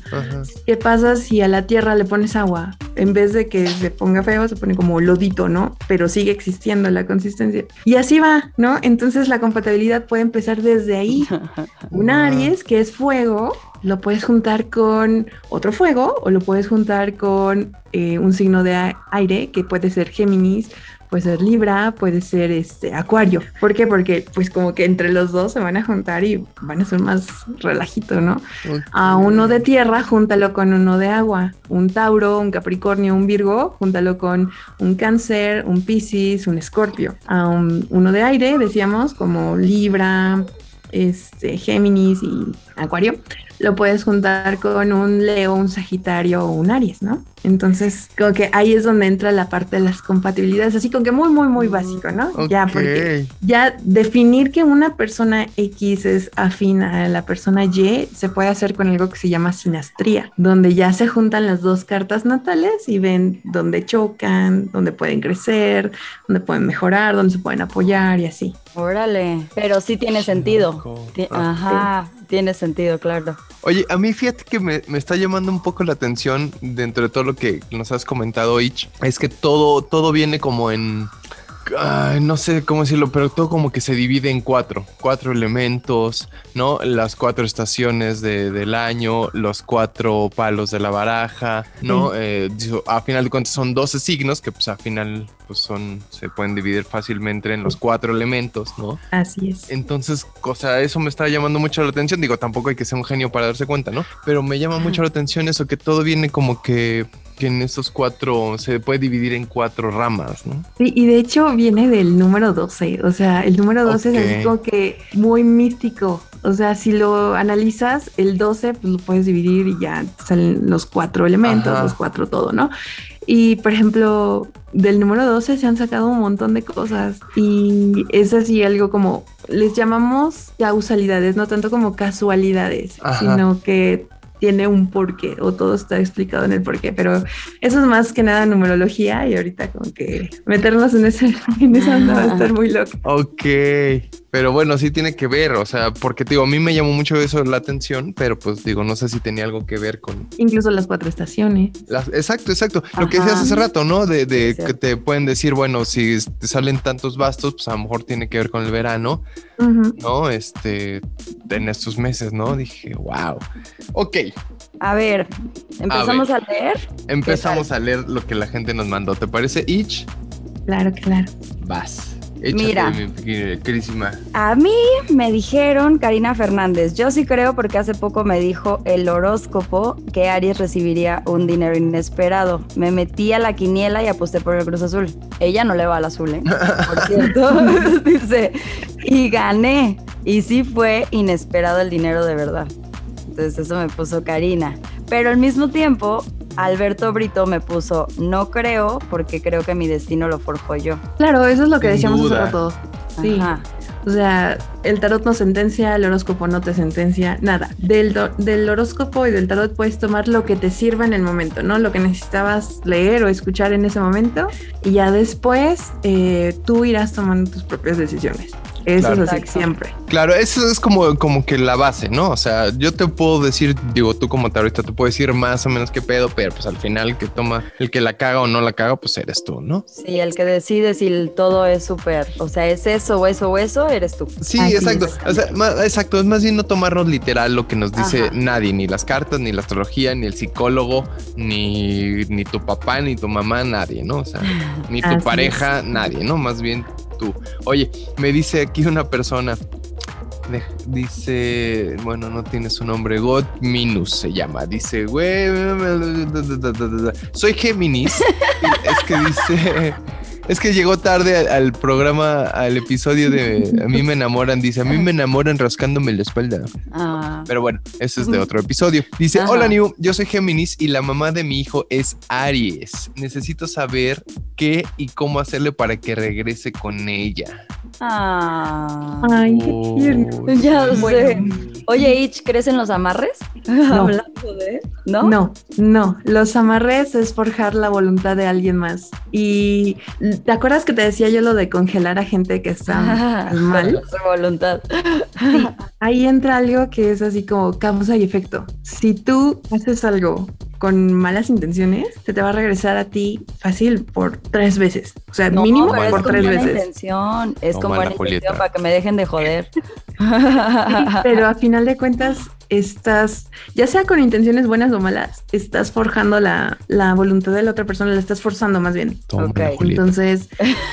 ¿Qué pasa si a la tierra le pones agua? En vez de que se ponga feo, se pone como lodito, ¿no? Pero sigue existiendo la consistencia. Y así va, ¿no? Entonces la compatibilidad puede empezar desde ahí. Un Aries, que es fuego, lo puedes juntar con otro fuego o lo puedes juntar con eh, un signo de aire que puede ser Géminis, puede ser Libra, puede ser este Acuario. ¿Por qué? Porque pues como que entre los dos se van a juntar y van a ser más relajito, ¿no? A uno de tierra, júntalo con uno de agua. Un Tauro, un Capricornio, un Virgo, júntalo con un Cáncer, un Piscis, un Escorpio. A uno de aire, decíamos, como Libra, este, Géminis y Acuario, lo puedes juntar con un Leo, un Sagitario o un Aries, ¿no? Entonces, como que ahí es donde entra la parte de las compatibilidades, así como que muy, muy, muy básico, ¿no? Ya, porque ya definir que una persona X es afín a la persona Y se puede hacer con algo que se llama sinastría, donde ya se juntan las dos cartas natales y ven dónde chocan, dónde pueden crecer, dónde pueden mejorar, dónde se pueden apoyar y así. Órale, pero sí tiene sentido. Ajá, tiene sentido, claro. Oye, a mí fíjate que me, me, está llamando un poco la atención dentro de todo lo que nos has comentado, Ich, es que todo, todo viene como en no sé cómo decirlo, pero todo como que se divide en cuatro, cuatro elementos, ¿no? Las cuatro estaciones del año, los cuatro palos de la baraja, ¿no? Eh, a final de cuentas son 12 signos que pues a final pues son, se pueden dividir fácilmente en los cuatro elementos, ¿no? Así es. Entonces, cosa, eso me está llamando mucho la atención, digo, tampoco hay que ser un genio para darse cuenta, ¿no? Pero me llama mucho la atención eso, que todo viene como que que en esos cuatro se puede dividir en cuatro ramas, ¿no? Sí, y de hecho viene del número 12, o sea, el número 12 es algo que muy místico. O sea, si lo analizas, el 12 pues lo puedes dividir y ya salen los cuatro elementos, los cuatro todo, ¿no? Y por ejemplo, del número 12 se han sacado un montón de cosas y es así algo como, les llamamos causalidades, no tanto como casualidades, sino que tiene un porqué o todo está explicado en el porqué, pero eso es más que nada numerología y ahorita como que meternos en, ese, en esa va a estar muy loco. Ok, pero bueno, sí tiene que ver, o sea, porque digo, a mí me llamó mucho eso la atención, pero pues digo, no sé si tenía algo que ver con... Incluso las cuatro estaciones. exacto, exacto. Lo que decías hace rato, ¿no? De, de que te pueden decir, bueno, si te salen tantos bastos, pues a lo mejor tiene que ver con el verano, ¿no? Este, en estos meses, ¿no? Dije, wow. Ok. A ver, ¿empezamos a, leer? Empezamos a leer lo que la gente nos mandó. ¿Te parece, Ich? Claro, claro. Vas. Mira, a mí me dijeron Karina Fernández, yo sí creo porque hace poco me dijo el horóscopo que Aries recibiría un dinero inesperado. Me metí a la quiniela y aposté por el Cruz Azul. Ella no le va al azul, ¿eh? Por cierto, dice, y gané. Y sí fue inesperado el dinero de verdad. Entonces eso me puso Karina. Pero al mismo tiempo, Alberto Brito me puso, no creo, porque creo que mi destino lo forjo yo. Claro, eso es lo que decíamos hace rato. Sí. O sea, el tarot no sentencia, el horóscopo no te sentencia, nada. Del, del horóscopo y del tarot puedes tomar lo que te sirva en el momento, ¿no? Lo que necesitabas leer o escuchar en ese momento y ya después eh, tú irás tomando tus propias decisiones. Eso es así, siempre. Claro, eso es como, como que la base, ¿no? O sea, yo te puedo decir, digo, tú como ahorita te puedo decir más o menos qué pedo, pero pues al final el que toma, el que la caga o no la caga, pues eres tú, ¿no? Sí, el que decide si todo es súper, o sea, es eso o eso o eso, eres tú. Sí, exacto. O sea, exacto, es más bien no tomarnos literal lo que nos dice nadie, ni las cartas, ni la astrología, ni el psicólogo, ni, ni tu papá, ni tu mamá, nadie, ¿no? O sea, ni tu pareja, nadie, ¿no? Más bien Oye, me dice aquí una persona, dice, bueno, no tiene su nombre, God Minus se llama. Dice, güey, soy Géminis. es que dice, es que llegó tarde al, programa, al episodio de A mí me enamoran. Dice, a mí me enamoran rascándome la espalda. Ah. Pero bueno, eso es de otro episodio. Dice, hola New, yo soy Géminis y la mamá de mi hijo es Aries. Necesito saber qué y cómo hacerle para que regrese con ella. Ah. Ay, qué Ya sé. Oye, Ich, ¿crees en los amarres? No. Hablando de. ¿No? No, no. Los amarres es forjar la voluntad de alguien más. Y ¿te acuerdas que te decía yo lo de congelar a gente que está mal? Su voluntad. Ahí entra algo que es así como causa y efecto. Si tú haces algo con malas intenciones, se te va a regresar a ti fácil por tres veces. O sea, mínimo por tres veces. Intención. Es como una intención para que me dejen de joder. pero a final de cuentas, estás, ya sea con intenciones buenas o malas, estás forjando la, voluntad de la otra persona, la estás forzando más bien. Entonces,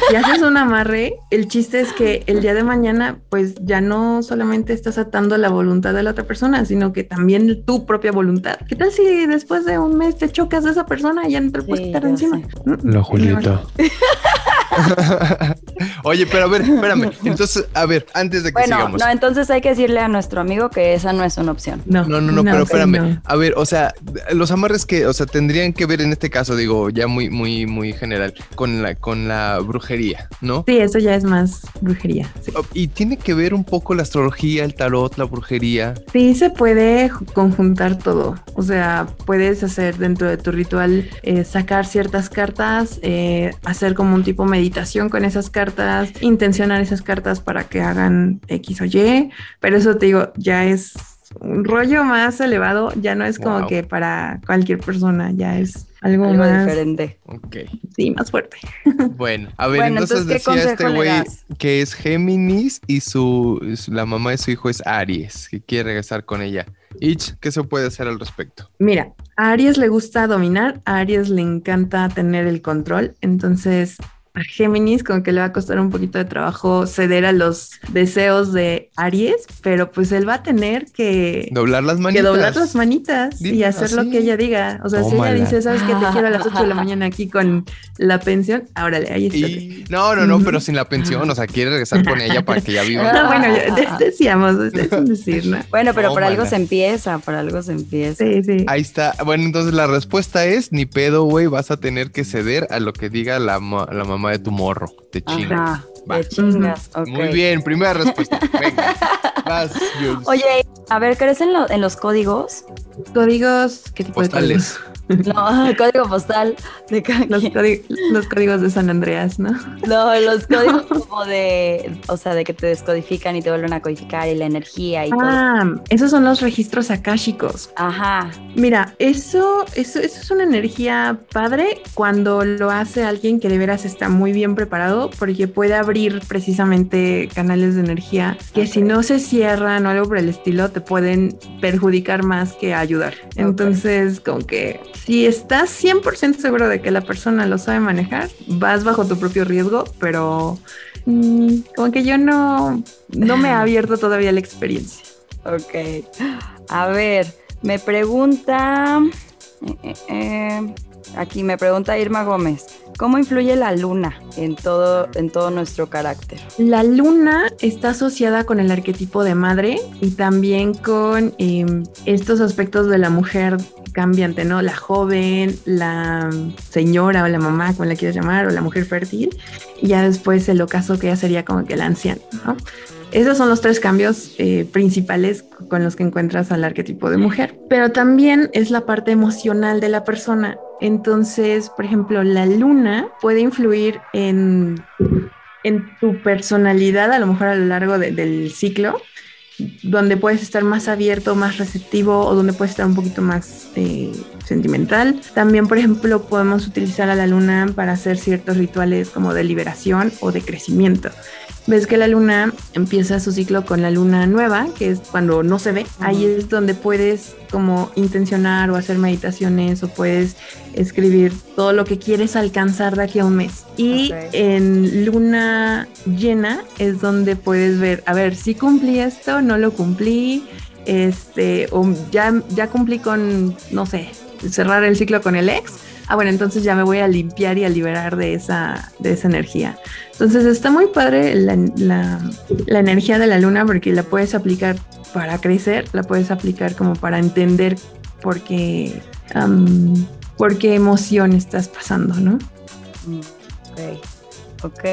si haces un amarre, el chiste es que el día de mañana, pues ya no solamente estás atando la voluntad de la otra persona, sino que también tu propia voluntad. ¿Qué tal si después de un mes te chocas de esa persona y ya no te puedes quitar encima? Lo Julieta. Oye, pero a ver, espérame. Entonces, a ver, antes de que bueno, No, entonces hay que decirle a nuestro amigo que esa no es una opción. No, no, no, no, pero espérame. A ver, o sea, los amarres que, o sea, tendrían que ver en este caso, digo, ya muy, muy, muy general, con la, con la brujería, ¿no? Sí, eso ya es más brujería. Oh, y tiene que ver un poco la astrología, el tarot, la brujería. Sí, se puede conjuntar todo. O sea, puedes hacer dentro de tu ritual eh, sacar ciertas cartas, eh, hacer como un tipo meditación con esas cartas, intencionar esas cartas para que hagan X o Y, pero eso te digo, ya es un rollo más elevado, ya no es como que para cualquier persona, ya es algo, más diferente. Ok. Sí, más fuerte. Bueno, a ver, entonces, decía este güey que es Géminis y su la mamá de su hijo es Aries, que quiere regresar con ella. Ich, ¿qué se puede hacer al respecto? Mira, a Aries le gusta dominar, a Aries le encanta tener el control, entonces a Géminis como que le va a costar un poquito de trabajo ceder a los deseos de Aries, pero pues él va a tener que doblar las manitas, que doblar las manitas y hacer lo que ella diga. O sea, si ella dice, sabes que te quiero a las 8 de la mañana aquí con la pensión, órale, ahí está. No, no, no, pero sin la pensión, o sea, quiere regresar con ella para que ya viva. No, bueno, decíamos, es decir, ¿no? Bueno, pero por algo se empieza, por algo se empieza. Sí, sí. Ahí está. Bueno, entonces la respuesta es, ni pedo, güey, vas a tener que ceder a lo que diga la, la mamá de tu morro. Te chingas. Te chingas. Muy bien, primera respuesta. Venga. Vas, Oye, a ver, ¿crees en, en los códigos? Códigos, ¿qué tipo Postales. No, código postal de los, códigos de San Andreas, ¿no? No, los códigos como de, o sea, de que te descodifican y te vuelven a codificar y la energía y ah, esos son los registros akáshicos. Ajá. Mira, eso, eso, eso es una energía padre cuando lo hace alguien que de veras está muy bien preparado porque puede abrir precisamente canales de energía que si no se cierran o algo por el estilo te pueden perjudicar más que ayudar. Entonces, como que si estás 100% seguro de que la persona lo sabe manejar, vas bajo tu propio riesgo, pero mm, como que yo no, no me he abierto todavía la experiencia. Ok. A ver, me pregunta... Eh, eh, eh, aquí me pregunta Irma Gómez. ¿Cómo influye la luna en todo, en todo nuestro carácter? La luna está asociada con el arquetipo de madre y también con em, estos aspectos de la mujer cambiante, ¿no? La joven, la señora o la mamá, como la quieras llamar, o la mujer fértil, y ya después el ocaso que ya sería como que el anciano, ¿no? Esos son los tres cambios eh, principales con los que encuentras al arquetipo de mujer. Pero también es la parte emocional de la persona. Entonces, por ejemplo, la luna puede influir en en tu personalidad, a lo mejor a lo largo del ciclo, donde puedes estar más abierto, más receptivo o donde puedes estar un poquito más eh, sentimental. También, por ejemplo, podemos utilizar a la luna para hacer ciertos rituales como de liberación o de crecimiento ves que la luna empieza su ciclo con la luna nueva, que es cuando no se ve. Ahí es donde puedes como intencionar o hacer meditaciones o puedes escribir todo lo que quieres alcanzar de aquí a un mes. Y en luna llena es donde puedes ver, a ver, si cumplí esto, no lo cumplí, este, o ya, ya cumplí con, no sé, cerrar el ciclo con el ex ah, bueno, entonces ya me voy a limpiar y a liberar de esa, de esa energía. Entonces está muy padre la, energía de la luna porque la puedes aplicar para crecer, la puedes aplicar como para entender por qué, por qué emoción estás pasando, ¿no? Ok, ok.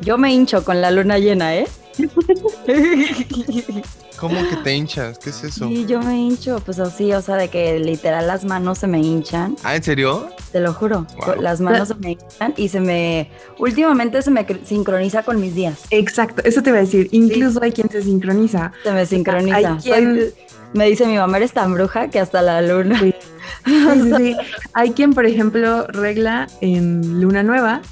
Yo me hincho con la luna llena, ¿eh? ¿Cómo que te hinchas? ¿Qué es eso? Sí, yo me hincho, pues así, o sea, de que literal las manos se me hinchan. ¿Ah, en serio? Te lo juro, las manos se me hinchan y se me, últimamente se me sincroniza con mis días. Exacto, eso te iba a decir, incluso hay quien se sincroniza. Se me sincroniza. Hay quien... me dice mi mamá, eres tan bruja que hasta la luna. Sí. Sí, sí, Hay quien, por ejemplo, regla en luna nueva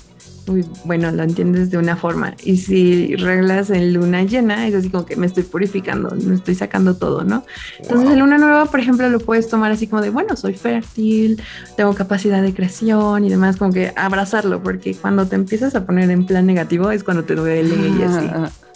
bueno, lo entiendes de una forma. Y si reglas en luna llena, es así como que me estoy purificando, me estoy sacando todo, ¿no? Entonces, en luna nueva, por ejemplo, lo puedes tomar así como de, bueno, soy fértil, tengo capacidad de creación y demás, como que abrazarlo, porque cuando te empiezas a poner en plan negativo es cuando te duele y así.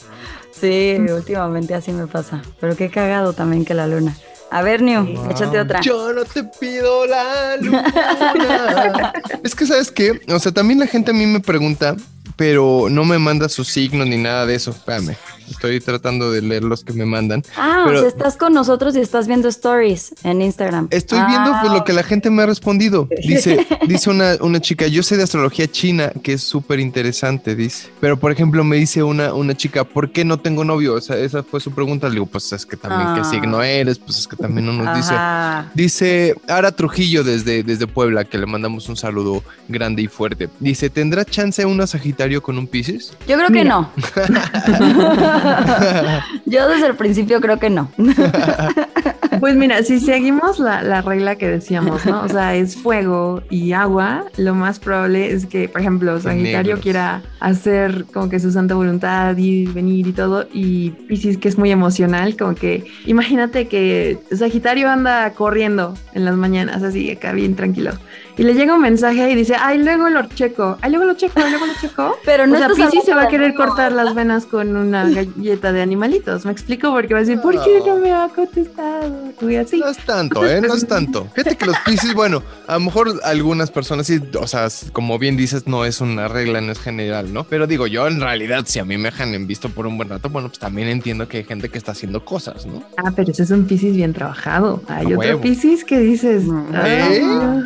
Sí, últimamente así me pasa, pero qué cagado también que la luna. A ver, New, échate otra. Yo no te pido la luna. es que, ¿sabes qué? O sea, también la gente a mí me pregunta, pero no me manda su signo ni nada de eso. Espérame. Estoy tratando de leer los que me mandan. Ah, o sea, estás con nosotros y estás viendo stories en Instagram. Estoy viendo pues, lo que la gente me ha respondido. Dice, dice una, una chica, yo sé de astrología china, que es súper interesante, dice. Pero, por ejemplo, me dice una, una chica, ¿por qué no tengo novio? O sea, esa fue su pregunta. Le digo, pues es que también, ¿qué ah. signo eres? Pues es que también no nos dice. Dice Ara Trujillo desde, desde Puebla, que le mandamos un saludo grande y fuerte. Dice, ¿tendrá chance una Sagitario con un Pisces? Yo creo que no. Yo desde el principio creo que no. Pues mira, si seguimos la, regla que decíamos, ¿no? O sea, es fuego y agua, lo más probable es que, por ejemplo, Sagitario quiera hacer como que su santa voluntad y venir y todo, y Pisces que es muy emocional, como que imagínate que Sagitario anda corriendo en las mañanas, así acá bien tranquilo y le llega un mensaje y dice, ay, luego lo checo, ay, luego lo checo, luego lo checo. Pero no o sea, Pisi se va a querer cortar las venas con una galleta de animalitos. Me explico porque va a decir, ¿por qué no me ha contestado? así. No es tanto, ¿eh? No es tanto. Fíjate que los Pisces, bueno, a lo mejor algunas personas sí, o sea, como bien dices, no es una regla, no es general, ¿no? Pero digo, yo en realidad, si a mí me dejan en visto por un buen rato, bueno, pues también entiendo que hay gente que está haciendo cosas, ¿no? Ah, pero ese es un Pisces bien trabajado. Hay otro Pisces que dices, ¿Eh? ah,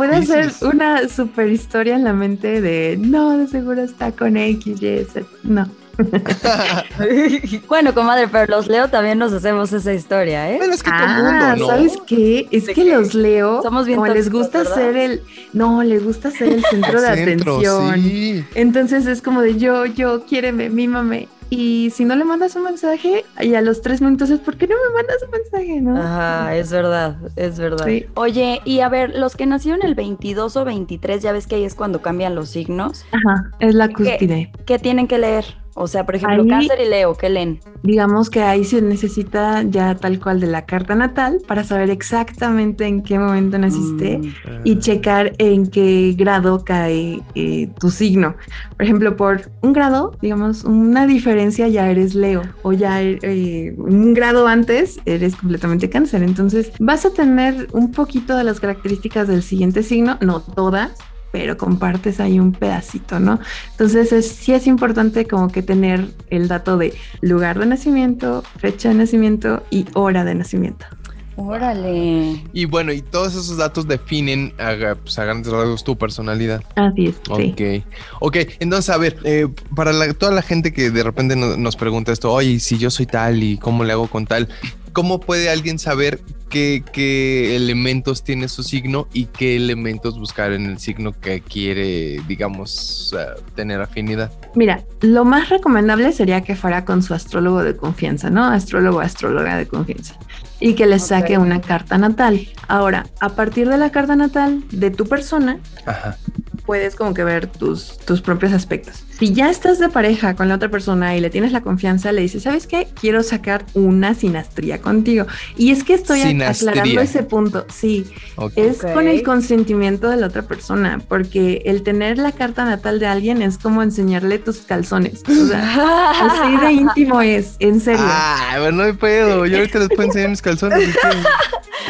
puede hacer una super historia en la mente de no, de seguro está con X, Y, Z. No. bueno, comadre, pero los Leo también nos hacemos esa historia, ¿eh? Pero es que todo mundo, ah, ¿no? ¿sabes qué? Es que, los Leo, Somos bien como les gusta ser el, no, les gusta ser el centro de atención. Sí. Entonces es como de yo, yo, quiéreme, mímame. Y si no le mandas un mensaje, y a los tres minutos es, ¿por qué no me mandas un mensaje? ¿no? Ajá, es verdad, es verdad. Oye, y a ver, los que nacieron el 22 o 23, ya ves que ahí es cuando cambian los signos. Ajá, es la cúspide. qué tienen que leer? O sea, por ejemplo, cáncer y Leo, ¿qué leen? Digamos que ahí se necesita ya tal cual de la carta natal para saber exactamente en qué momento naciste mm, y checar en qué grado cae eh, tu signo. Por ejemplo, por un grado, digamos, una diferencia ya eres Leo o ya eh, un grado antes eres completamente cáncer. Entonces vas a tener un poquito de las características del siguiente signo, no todas, pero compartes ahí un pedacito, ¿no? Entonces es, sí es importante como que tener el dato de lugar de nacimiento, fecha de nacimiento y hora de nacimiento. Órale. Y bueno, y todos esos datos definen a, pues, a grandes rasgos tu personalidad. Así es. Ok. Ok, entonces a ver, eh, para toda la gente que de repente nos pregunta esto, oye, si yo soy tal y cómo le hago con tal, ¿cómo puede alguien saber qué, qué elementos tiene su signo y qué elementos buscar en el signo que quiere, digamos, uh, tener afinidad. Mira, lo más recomendable sería que fuera con su astrólogo de confianza, ¿no? Astrólogo, astróloga de confianza. Y que les saque una carta natal. Ahora, a partir de la carta natal de tu persona, Ajá. Puedes como que ver tus, tus propios aspectos. Si ya estás de pareja con la otra persona y le tienes la confianza, le dices, ¿sabes qué? Quiero sacar una sinastría contigo. Y es que estoy Sinastría. aclarando ese punto. Sí, ok. es Ok. con el consentimiento de la otra persona, porque el tener la carta natal de alguien es como enseñarle tus calzones. O sea, así de íntimo es, en serio. Ah, bueno, no hay pedo. Yo ahorita les puedo enseñar mis calzones.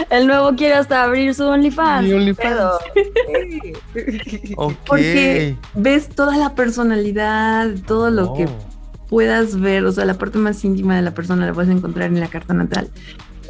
El nuevo quiere hasta abrir su OnlyFans. Mi OnlyFans. Porque ves toda la personalidad, todo lo que Oh. puedas ver, o sea, la parte más íntima de la persona la puedes encontrar en la carta natal.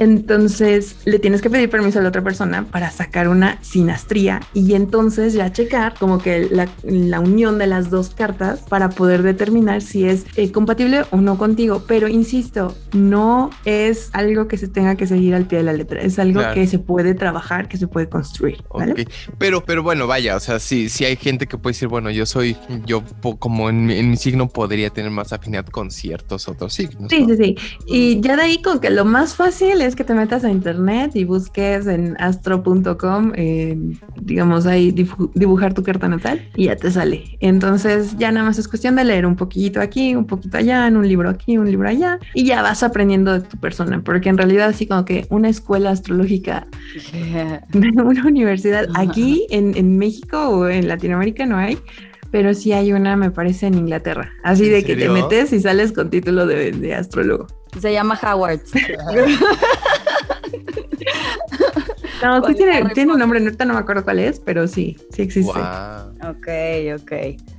Entonces le tienes que pedir permiso a la otra persona para sacar una sinastría y entonces ya checar como que la, la unión de las dos cartas para poder determinar si es eh, compatible o no contigo. Pero insisto, no es algo que se tenga que seguir al pie de la letra, es algo Claro. que se puede trabajar, que se puede construir. ¿vale? Ok, pero, pero bueno, vaya, o sea, sí, sí hay gente que puede decir, bueno, yo soy, yo como en mi, en mi signo podría tener más afinidad con ciertos otros signos. Sí, ¿no? sí, sí. Y ya de ahí con que lo más fácil es que te metas a internet y busques en astro.com, eh, digamos ahí dibu- dibujar tu carta natal y ya te sale. Entonces ya nada más es cuestión de leer un poquito aquí, un poquito allá, en un libro aquí, un libro allá y ya vas aprendiendo de tu persona, porque en realidad así como que una escuela astrológica de una universidad aquí en, en México o en Latinoamérica no hay. Pero sí hay una, me parece, en Inglaterra. Así ¿En de que te metes y sales con título de, de astrólogo. Se llama Howard. No, sí tiene, un nombre, ahorita no me acuerdo cuál es, pero sí, sí existe. Guau. ok, ok.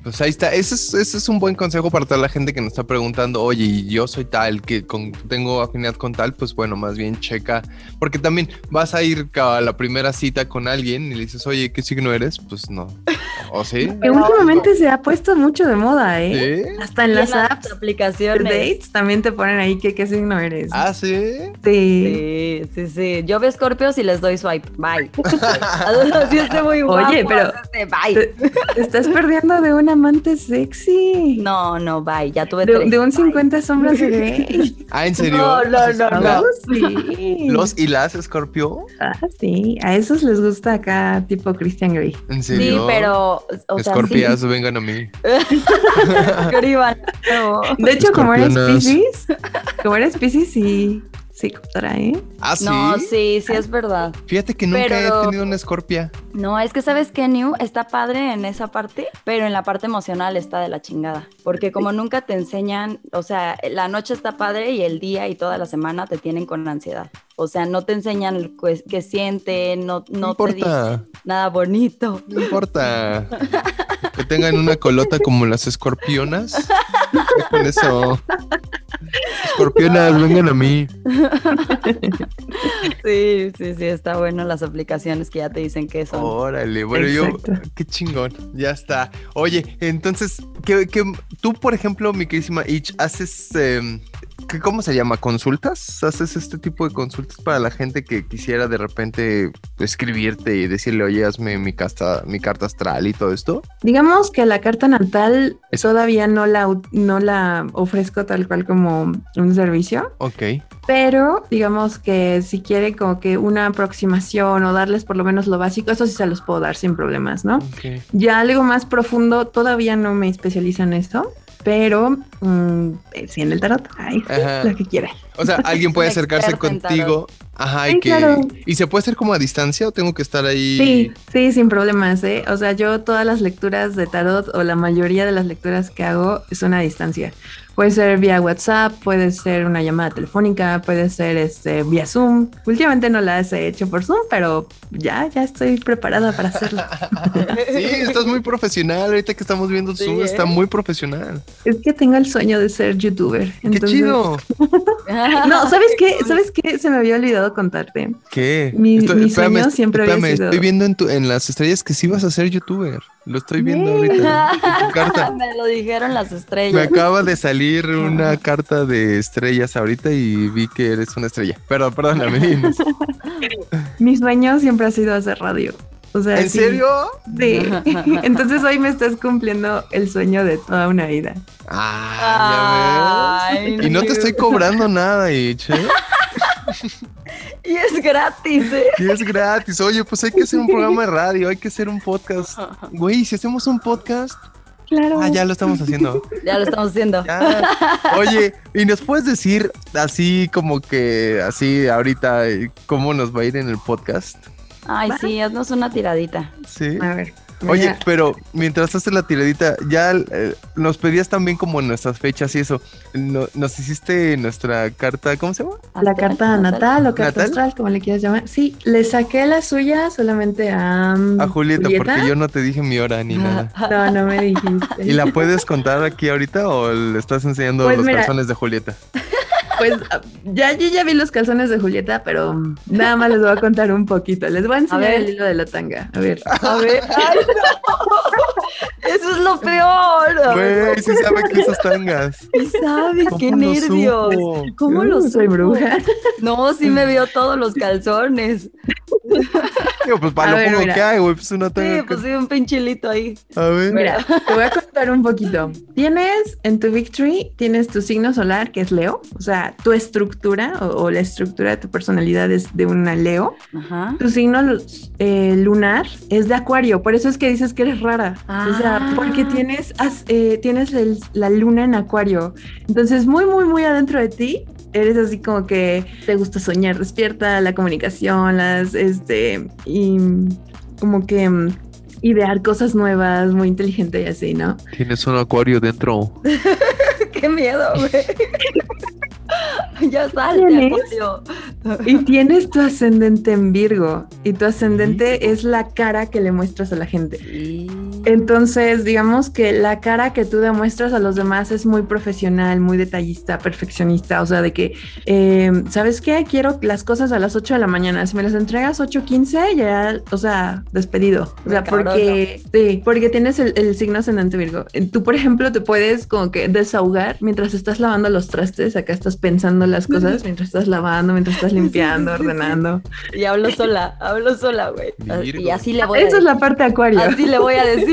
Pues ahí está, ese es, ese es un buen consejo para toda la gente que nos está preguntando, oye, y yo soy tal, que con, tengo afinidad con tal, pues bueno, más bien checa, porque también vas a ir a la primera cita con alguien y le dices, oye, ¿qué signo eres? Pues no, ¿o sí? Que últimamente se ha puesto mucho de moda, ¿eh? ¿Sí? Hasta en las Llenas apps de de asplicaciones. dates también te ponen ahí que qué signo eres. Ah, sí. sí. Sí, sí, sí. Yo veo Scorpios y les doy swipe. Bye. Así es muy guapo. Oye, pero- Bye. Te, te estás perdiendo de un amante sexy. No, no, bye. Ya tuve de, tres. de un Bye. 50 sombras de Grey. Ah, ¿en serio? No, no, no, no. Sí. ¿Los y las Scorpio? Ah, sí. A esos les gusta acá, tipo Christian Grey. ¿En Sí, serio? pero. O sea, vengan a mí. sí. Escriban. No. De hecho, como eres. Pisces, como eres Pisces, sí, sí, ¿eh? Ah, sí. No, sí, sí es verdad. Fíjate que nunca Pero- he tenido una escorpia. No, es que sabes que New está padre en esa parte, pero en la parte emocional está de la chingada. Porque como nunca te enseñan, o sea, la noche está padre y el día y toda la semana te tienen con ansiedad. O sea, no te enseñan qué, qué sienten, no, No, no te dicen importa, nada bonito. no importa. que tengan una colota como las escorpionas. Con eso. Escorpionas, vengan a mí. Sí, sí, sí, está bueno las aplicaciones que ya te dicen qué son. Órale, bueno, yo, qué chingón, ya está. Oye, entonces, ¿qué, qué- tú, por ejemplo, mi queridísima Ich, haces, em, ¿qué- ¿cómo se llama? ¿Consultas? ¿Haces este tipo de consultas para la gente que quisiera de repente escribirte y decirle, oye, hazme mi, casta, mi carta astral y todo esto? Digamos que la carta natal Eso. todavía no la, no la ofrezco tal cual como un servicio, Ok, pero digamos que si quiere como que una aproximación o darles por lo menos lo básico, eso sí se los puedo dar sin problemas, ¿no? ok. Ya algo más profundo, todavía no me especializo en eso, pero eh, sí en el tarot, ay, Ajá. lo que quiera. O sea, alguien puede acercarse contigo. Ajá, y Sí, que. claro. ¿Y se puede hacer como a distancia o tengo que estar ahí? Sí, sí, sin problemas, ¿eh? O sea, yo todas las lecturas de tarot o la mayoría de las lecturas que hago son a distancia. Puede ser vía WhatsApp, puede ser una llamada telefónica, puede ser este vía Zoom. Últimamente no las he hecho por Zoom, pero ya, ya estoy preparada para hacerlo. Sí, estás muy profesional. Ahorita que estamos viendo Sí, Zoom, ¿eh? está muy profesional. es que tengo el sueño de ser youtuber. ¡Qué entonces- chido! No, ¿sabes qué? ¿Sabes qué? Se me había olvidado contarte. ¿Qué? Mi, Estoy- mi espérame, sueño siempre había espérame, sido... estoy viendo en, tu- en las estrellas que sí vas a ser youtuber. Lo estoy viendo ahorita. en tu carta. Me lo dijeron las Me estrellas. acaba de salir una carta de estrellas ahorita y vi que eres una estrella. Perdón, perdóname. Mi sueño siempre ha sido hacer radio. O sea, ¿En sí. serio? Sí. Entonces hoy me estás cumpliendo el sueño de toda una vida. Ah, ya Ay, ves. Y no te estoy cobrando nada, Ich, ¿eh? Y es gratis, ¿eh? Y es gratis. Oye, pues hay que hacer un programa de radio, hay que hacer un podcast. Güey, si hacemos un podcast. Claro. Ah, ya lo estamos haciendo. Ya lo estamos haciendo. Ya. Oye, ¿y nos puedes decir así como que, así ahorita, eh, cómo nos va a ir en el podcast? Ay, sí, haznos una tiradita. Sí. A ver. Oye, pero mientras haces la tiradita, ya eh, nos pedías también como nuestras fechas y eso. No- nos hiciste nuestra carta, ¿cómo se llama? la carta natal o carta ¿Natal? astral, como le quieras llamar. Sí, le saqué la suya solamente a, mm, A Julieta, porque yo no te dije mi hora ni nada. No, no me dijiste. ¿Y la puedes contar aquí ahorita o le estás enseñando Pues los mira. calzones de Julieta? Pues ya, yo ya vi los calzones de Julieta, pero nada más les voy a contar un poquito. Les voy a enseñar el hilo de la tanga. A ver. A ver. Ay, no. Eso es lo peor. Güey, sí sabe que esas tangas. sí sabe, ¿Cómo qué nervios. supo? ¿Cómo lo soy bruja. No, sí me vio todos los calzones. Digo, pues para A lo ver, poco mira. que hay, güey, pues una tanga. Sí, que- pues sí, un pinchilito ahí. A ver. Mira, te voy a contar un poquito. Tienes en tu Victory, tienes tu signo solar, que es Leo. O sea, tu estructura o, o la estructura de tu personalidad es de una Leo. Ajá. Tu signo eh, lunar es de Acuario. Por eso es que dices que eres rara. O sea, Ah. porque tienes, as- eh, tienes el- la luna en Acuario. Entonces, muy, muy, muy adentro de ti. Eres así como que te gusta soñar despierta, la comunicación, las, este, y como que mm, idear cosas nuevas, muy inteligente y así, ¿no? Tienes un acuario dentro. Qué miedo, güey. ya salte, ¿Tienes? Acuario. Y tienes tu ascendente en Virgo y tu ascendente es la cara que le muestras a la gente. Entonces, digamos que la cara que tú demuestras a los demás es muy profesional, muy detallista, perfeccionista, o sea, de que, eh, ¿sabes qué? Quiero las cosas a las 8 de la mañana, si me las entregas 8.15, ya, o sea, despedido. O sea, porque, sí, porque tienes el, el signo ascendente Virgo. Tú, por ejemplo, te puedes como que desahogar mientras estás lavando los trastes, acá estás pensando las cosas, mientras estás lavando, mientras estás limpiando, ordenando. Y hablo sola, hablo sola, güey. Y así le voy a Esa es decir. la parte acuario. Así le voy a decir.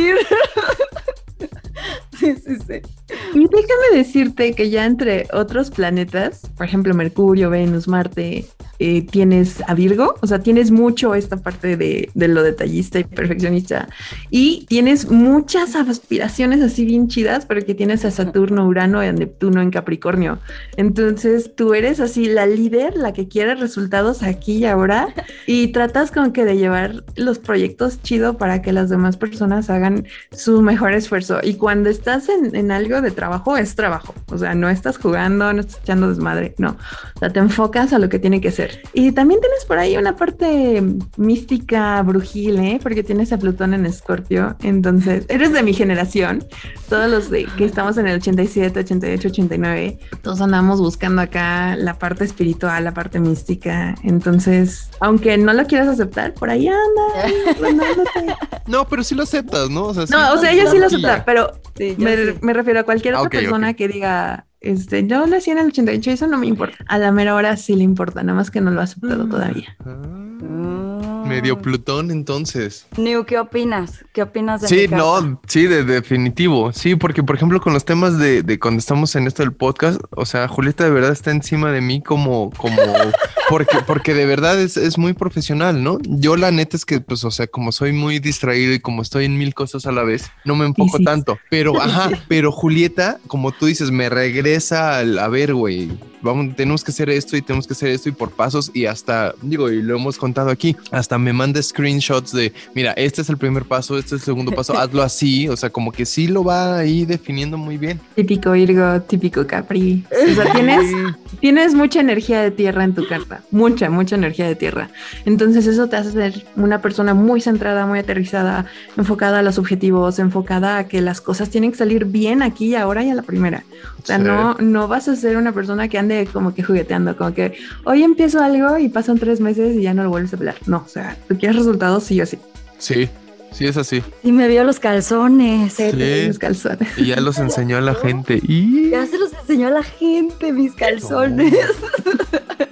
Sí, sí, sí. Y déjame decirte que ya entre otros planetas, por ejemplo Mercurio, Venus, Marte, eh, tienes a Virgo, o sea, tienes mucho esta parte de, de lo detallista y perfeccionista, y tienes muchas aspiraciones así bien chidas, porque tienes a Saturno, Urano y a Neptuno en Capricornio. Entonces tú eres así la líder, la que quiere resultados aquí y ahora, y tratas como que de llevar los proyectos chido para que las demás personas hagan su mejor esfuerzo. Y cuando estás en, en algo de trabajo, es trabajo. O sea, no estás jugando, no estás echando desmadre, no. O sea, te enfocas a lo que tiene que ser. Y también tienes por ahí una parte mística, brujil, ¿eh? Porque tienes a Plutón en Escorpio. Entonces, eres de mi generación. Todos los de, que estamos en el 87, 88, 89, todos andamos buscando acá la parte espiritual, la parte mística. Entonces, aunque no lo quieras aceptar, por ahí anda. No, pero sí lo aceptas, ¿no? O sea, sí, No, o sea, ella sí lo acepta, pero Sí, me, sí. me refiero a cualquier Ah, otra ok, persona que diga, este, yo nací en el 88, eso no me importa. A la mera hora sí le importa, nada más que no lo ha aceptado todavía. Ah, Mm. medio Plutón, entonces. New, ¿qué opinas? ¿Qué opinas de Sí, no, sí, de definitivo. Sí, porque por ejemplo con los temas de, de cuando estamos en esto del podcast, o sea, Julieta de verdad está encima de mí como, como, porque, porque de verdad es, es muy profesional, ¿no? Yo la neta es que, pues, o sea, como soy muy distraído y como estoy en mil cosas a la vez, no me enfoco sí. tanto. Pero, ajá, pero Julieta, como tú dices, me regresa al, a ver, güey, vamos, tenemos que hacer esto y tenemos que hacer esto y por pasos y hasta, digo, y lo hemos contado aquí, hasta me manda screenshots de, mira, este es el primer paso, este es el segundo paso, hazlo así, o sea, como que sí lo va ahí definiendo muy bien. Típico Virgo, típico Capri. O sea, tienes, tienes mucha energía de tierra en tu carta, mucha, mucha energía de tierra. Entonces eso te hace ser una persona muy centrada, muy aterrizada, enfocada a los objetivos, enfocada a que las cosas tienen que salir bien aquí y ahora y a la primera. O sea, no, no vas a ser una persona que ande como que jugueteando, como que hoy empiezo algo y pasan tres meses y ya no lo vuelves a hablar. No, o sea, tú quieres resultados sí o sí. Sí, Sí, es así. Y me vio los calzones. Sí, los calzones. Y ya los enseñó a la gente. Y... Ya se los enseñó a la gente, mis calzones.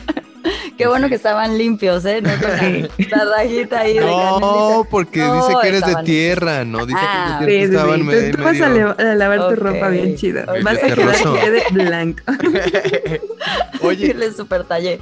Qué bueno que estaban limpios, ¿eh? No la, rayita ahí. No, porque dice que eres de tierra, ¿no? Dice ah, que sí, estaban sí. Tú, vas a, lavar tu ropa bien chido. Vas a quedar que quede blanco. Oye. Le super tallé.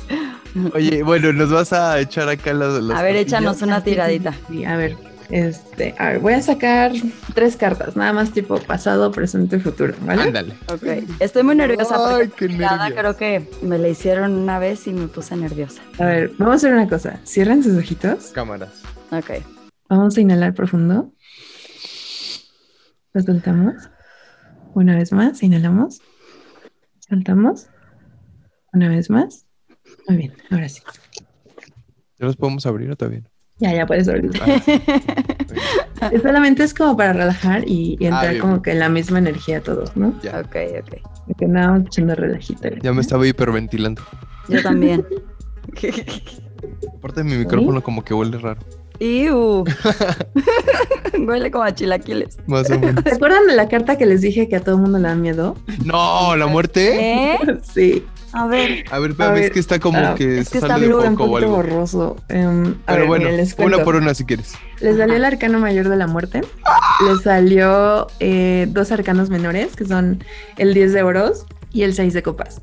Oye, bueno, nos vas a echar acá los a ver, échanos una tiradita. Sí, a ver. Este, a ver, voy a sacar tres cartas, nada más tipo pasado, presente, futuro, ¿vale? Ándale. Ok. Estoy muy nerviosa Ay, porque nada, creo que me la hicieron una vez y me puse nerviosa. A ver, vamos a hacer una cosa. Cierren sus ojitos. Cámaras. Ok. Vamos a inhalar profundo. Lo soltamos. Una vez más, inhalamos. Soltamos. Una vez más. Muy bien, ahora sí. ¿Ya los podemos abrir o bien? Ya, ya puedes dormir. Solamente es como para relajar y, ah, entrar como que en la misma energía todos, ¿no? Ya. Ok, ok. Porque nada, echando relajito. Ya me estaba hiperventilando. Yo también. Aparte de mi micrófono como que huele raro. ¡Iu! Huele como a chilaquiles. Más o menos. ¿Se acuerdan de la carta que les dije que a todo el mundo le da miedo? No, ¿la muerte? ¿Eh? Sí. A ver. A ver, es que está como ah, que, es que está un poco borroso. Um, Pero bueno, una por una si quieres. Les salió el arcano mayor de la muerte. Les salió eh, dos arcanos menores, que son el 10 de oros y el 6 de copas.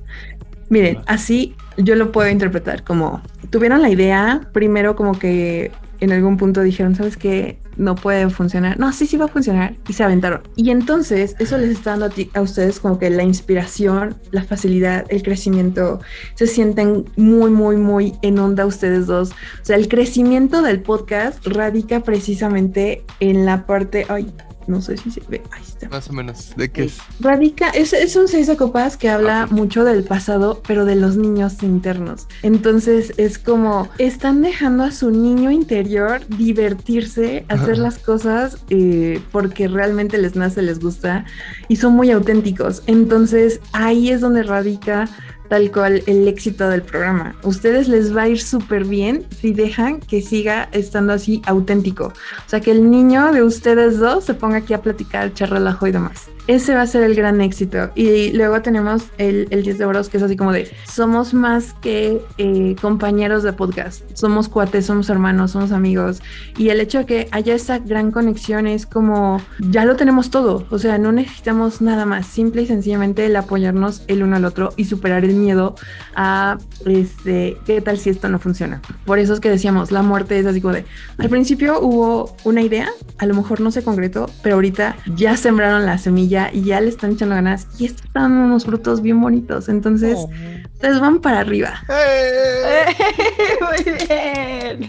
Miren, así yo lo puedo interpretar como tuvieron la idea, primero como que en algún punto dijeron, ¿sabes qué? No puede funcionar. No, sí, sí va a funcionar. Y se aventaron. Y entonces eso les está dando a, ustedes como que la inspiración, la facilidad, el crecimiento. Se sienten muy, muy, muy en onda ustedes dos. O sea, el crecimiento del podcast radica precisamente en la parte... Ay, no sé si se ve. Ahí está. Más o menos. ¿De qué es? Radica, es, es un seis de copas que habla mucho del pasado, pero de los niños internos. Entonces es como están dejando a su niño interior divertirse, hacer las cosas eh, porque realmente les nace, les gusta y son muy auténticos. Entonces ahí es donde radica tal cual el éxito del programa. Ustedes les va a ir súper bien si dejan que siga estando así auténtico. O sea, que el niño de ustedes dos se ponga aquí a platicar, echar relajo y demás. Ese va a ser el gran éxito. Y luego tenemos el, el 10 de oros, que es así como de, somos más que eh, compañeros de podcast, somos cuates, somos hermanos, somos amigos. Y el hecho de que haya esa gran conexión es como, ya lo tenemos todo, o sea, no necesitamos nada más, simple y sencillamente el apoyarnos el uno al otro y superar el miedo a, este, ¿qué tal si esto no funciona? Por eso es que decíamos, la muerte es así como de, al principio hubo una idea, a lo mejor no se concretó, pero ahorita ya sembraron la semilla y ya le están echando ganas y están unos frutos bien bonitos. Entonces, oh. ustedes van para arriba. Muy bien.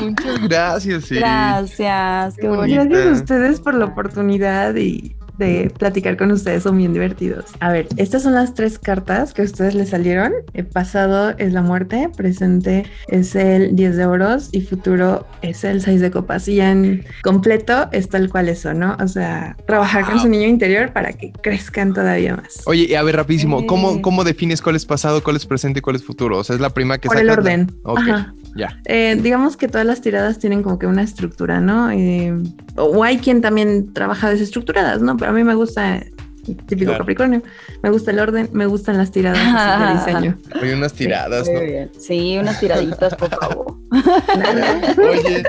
Muchas gracias. Gracias. Qué Gracias a ustedes por la oportunidad y de platicar con ustedes, son bien divertidos. A ver, estas son las tres cartas que a ustedes les salieron. El pasado es la muerte, presente es el 10 de oros y futuro es el 6 de copas. Y en completo es tal cual eso, ¿no? O sea, trabajar con su niño interior para que crezcan todavía más. Oye, a ver, rapidísimo, ¿cómo, ¿cómo defines cuál es pasado, cuál es presente y cuál es futuro? O sea, es la prima que Por el orden. Ok, ya. Eh, digamos que todas las tiradas tienen como que una estructura, ¿no? Eh, o hay quien también trabaja desestructuradas, ¿no? Pero a mí me gusta típico Capricornio. Me gusta el orden, me gustan las tiradas de diseño. Oye, unas tiradas, sí, ¿no? Sí, unas tiraditas, por favor. Oye,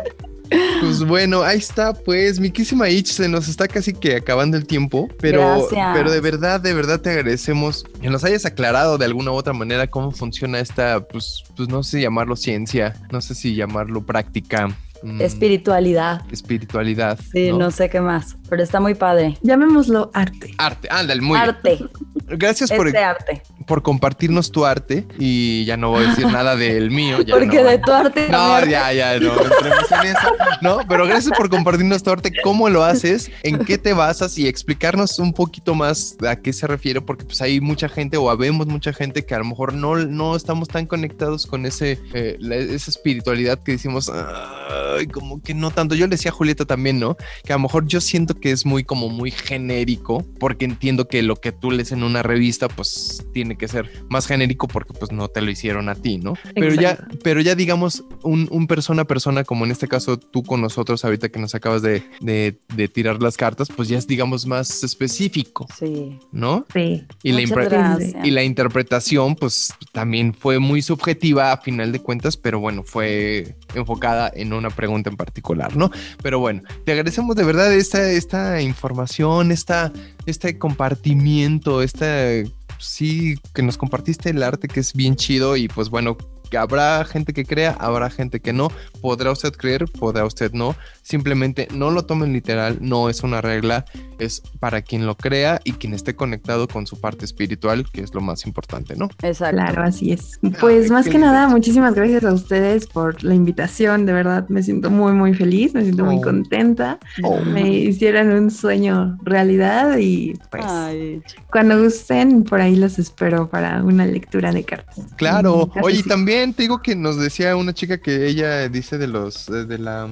pues bueno, ahí está, pues, miquísima Ich, se nos está casi que acabando el tiempo, pero, pero de verdad, de verdad te agradecemos que nos hayas aclarado de alguna u otra manera cómo funciona esta, pues, pues no sé llamarlo ciencia, no sé si llamarlo práctica, Mm. Espiritualidad. Espiritualidad. Sí, ¿no? sé qué más, pero está muy padre. Llamémoslo arte. Arte, ándale, muy Arte. Gracias por. Este arte. por compartirnos tu arte y ya no voy a decir nada del mío. Porque de tu arte. No, ya, ya, no, en eso. No, pero gracias por compartirnos tu arte, cómo lo haces, en qué te basas y explicarnos un poquito más a qué se refiere, porque pues hay mucha gente o habemos mucha gente que a lo mejor no, no estamos tan conectados con ese, eh, esa espiritualidad que decimos, como que no tanto. Yo le decía a Julieta también, ¿no? Que a lo mejor yo siento que es muy como muy genérico, porque entiendo que lo que tú lees en una revista, pues tiene que ser más genérico porque pues no te lo hicieron a ti, ¿no? Pero ya, pero ya digamos, un, persona a persona, como en este caso tú con nosotros, ahorita que nos acabas de, de, tirar las cartas, pues ya es, digamos, más específico. Sí. ¿No? Sí. Y, la, y la interpretación, pues también fue muy subjetiva a final de cuentas, pero bueno, fue enfocada en una pregunta en particular, ¿no? Pero bueno, te agradecemos de verdad esta, esta información, esta, este compartimiento, esta sí, que nos compartiste el arte que es bien chido y pues bueno, que habrá gente que crea, habrá gente que no. Podrá usted creer, podrá usted no. Simplemente no lo tomen literal, no es una regla, es para quien lo crea y quien esté conectado con su parte espiritual, que es lo más importante, ¿no? Exacto. Claro, así es. Pues más que nada, muchísimas gracias a ustedes por la invitación, de verdad me siento muy, muy feliz, me siento muy oh. contenta. Oh. Me hicieron un sueño realidad y pues cuando gusten, por ahí los espero para una lectura de cartas. Claro, oye, también te digo que nos decía una chica que ella dice de los de la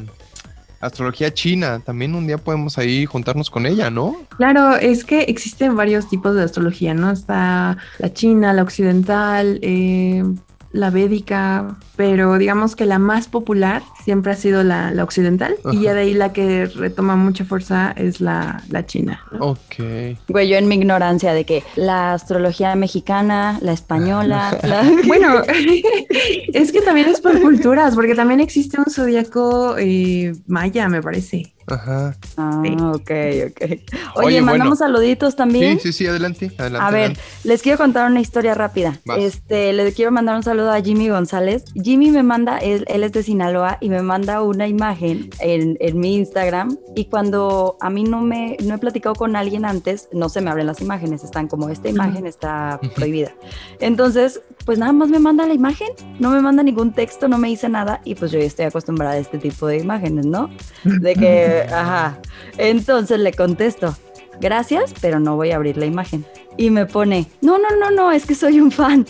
astrología china. También un día podemos ahí juntarnos con ella, ¿no? Claro, es que existen varios tipos de astrología, ¿no? Está la china, la occidental, eh, la védica, pero digamos que la más popular siempre ha sido la, occidental y ya de ahí la que retoma mucha fuerza es la, china. Ok. Güey, yo en mi ignorancia de que la astrología mexicana, la española, bueno, es que también es por culturas, porque también existe un zodiaco eh, maya, me parece. Ajá. Ah, ok, ok. Oye, mandamos saluditos también. Sí, sí, sí, adelante, adelante. A ver, les quiero contar una historia rápida. Este, les quiero mandar un saludo a Jimmy González. Jimmy me manda, él, es de Sinaloa y me manda una imagen en, mi Instagram. Y cuando a mí no me, no he platicado con alguien antes, no se me abren las imágenes, están como esta imagen está prohibida. Entonces, pues nada más me manda la imagen, no me manda ningún texto, no me dice nada y pues yo estoy acostumbrada a este tipo de imágenes, ¿no? De que, ajá. Entonces le contesto, gracias, pero no voy a abrir la imagen. Y me pone, no, no, no, no, es que soy un fan.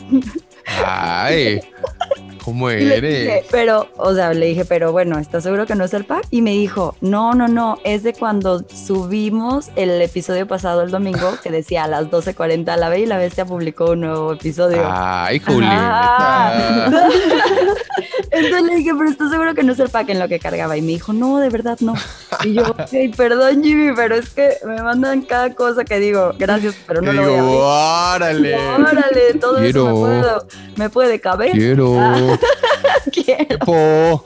Ay. ¿Cómo eres? pero, o sea, le dije, pero bueno, ¿estás seguro que no es el pack? Y me dijo, no, no, no, es de cuando subimos el episodio pasado el domingo que decía a las 12.40 la B y la bestia publicó un nuevo episodio. Ay, Julieta. Entonces le dije, pero ¿estás seguro que no es el pack en lo que cargaba? Y me dijo, no, de verdad no. Y yo, ok, perdón Jimmy, pero es que me mandan cada cosa que digo, gracias, pero no lo voy a ver. Órale. Órale, todo eso me, puedo, me puede caber. Quiero. Ah. Quiero.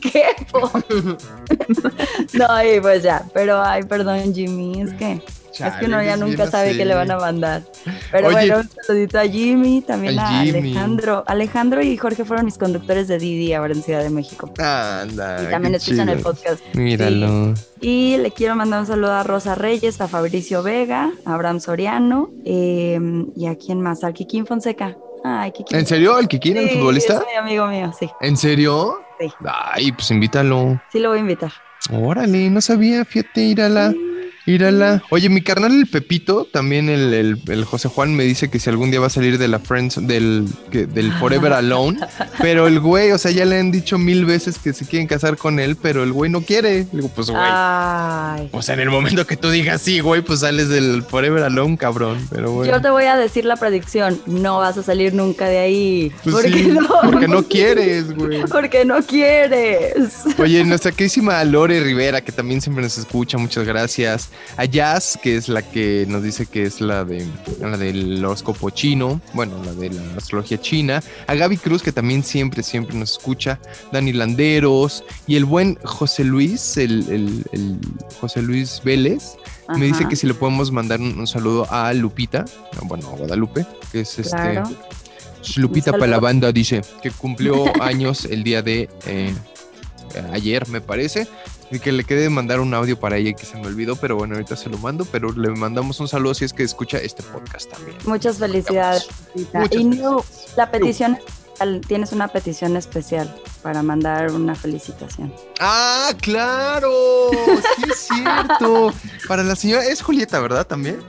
¿Qué po? no, y pues ya, pero ay, perdón, Jimmy, es que. es que uno ya nunca sabe qué le van a mandar. Pero bueno, un saludito a Jimmy, también a Alejandro. Alejandro y Jorge fueron mis conductores de Didi ahora en Ciudad de México. Anda. Y también escuchan el podcast. Míralo. Y le quiero mandar un saludo a Rosa Reyes, a Fabricio Vega, a Abraham Soriano eh, y a quién más, al Kikín Fonseca. ¿En serio? ¿El que quiere, el futbolista? Es mi amigo mío, sí. ¿En serio? Sí. Ay, pues invítalo. Sí, lo voy a invitar. Órale, no sabía, fíjate, írala. Írala. Oye, mi carnal el Pepito, también el, el, José Juan me dice que si algún día va a salir de la Friends, del, del Forever Alone, pero el güey, o sea, ya le han dicho mil veces que se quieren casar con él, pero el güey no quiere. Le digo, pues güey. O sea, en el momento que tú digas sí, güey, pues sales del Forever Alone, cabrón. Pero bueno. Yo te voy a decir la predicción, no vas a salir nunca de ahí. Pues porque no. Porque no quieres, güey. Porque no quieres. Oye, nuestra querísima Lore Rivera, que también siempre nos escucha, muchas gracias a Jazz, que es la que nos dice que es la de la del horóscopo chino, bueno, la de la astrología china, a Gaby Cruz, que también siempre, siempre nos escucha, Dani Landeros, y el buen José Luis, el, José Luis Vélez, me dice que si le podemos mandar un, saludo a Lupita, bueno, a Guadalupe, que es este. Lupita para la banda dice que cumplió años el día de eh, ayer, me parece. Y que le quede mandar un audio para ella que se me olvidó, pero bueno, ahorita se lo mando, pero le mandamos un saludo si es que escucha este podcast también. Muchas felicidades. Muchas y no, la petición tienes una petición especial para mandar una felicitación. Ah, claro, sí es cierto. Para la señora, es Julieta, ¿verdad? También.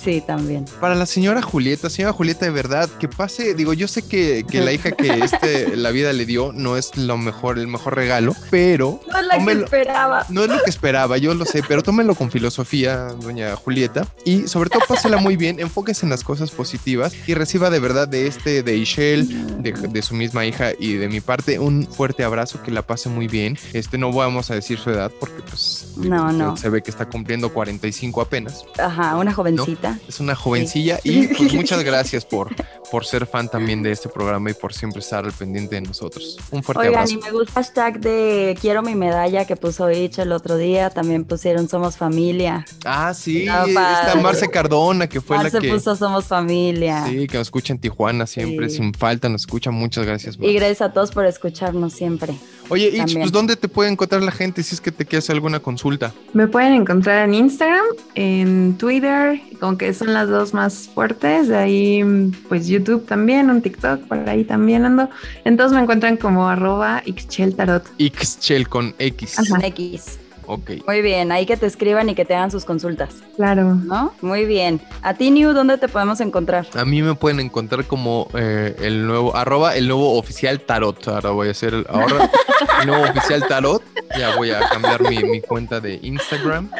Sí, también. Para la señora Julieta, señora Julieta, de verdad, que pase, digo, yo sé que, que la hija que este, la vida le dio no es lo mejor, el mejor regalo, pero No es la que esperaba. no es lo que esperaba, yo lo sé, pero tómenlo con filosofía, doña Julieta, y sobre todo pásela muy bien, enfóquese en las cosas positivas y reciba de verdad de este, de Ishel, de, de su misma hija y de mi parte, un fuerte abrazo, que la pase muy bien. Este, no vamos a decir su edad porque pues No, no. se ve que está cumpliendo 45 apenas. Ajá, una jovencita. Es una jovencilla y pues muchas gracias por, por ser fan también de este programa y por siempre estar al pendiente de nosotros. Un fuerte Oigan, abrazo. y me gusta el hashtag de quiero mi medalla que puso Ich el otro día. También pusieron Somos Familia. Ah, sí, Está está. Marce Cardona, que fue Marce la que... puso Somos Familia. Sí, que nos escucha en Tijuana siempre, Sí. sin falta, nos escucha. Muchas gracias. Y gracias a todos por escucharnos siempre. Oye, Ich, pues ¿dónde te puede encontrar la gente si es que te quieres hacer alguna consulta? Me pueden encontrar en Instagram, en Twitter, con que son las dos más fuertes. De ahí, pues YouTube también, un TikTok, por ahí también ando. Entonces me encuentran como arroba Ixcheltarot. Xchel con X. Ajá. X. Ok. Muy bien, ahí que te escriban y que te hagan sus consultas, Claro. ¿no? Muy bien. A ti, New, ¿dónde te podemos encontrar? A mí me pueden encontrar como eh, el nuevo, arroba el nuevo oficial tarot. Ahora voy a hacer el, ahora el nuevo oficial tarot. Ya voy a cambiar mi, mi cuenta de Instagram.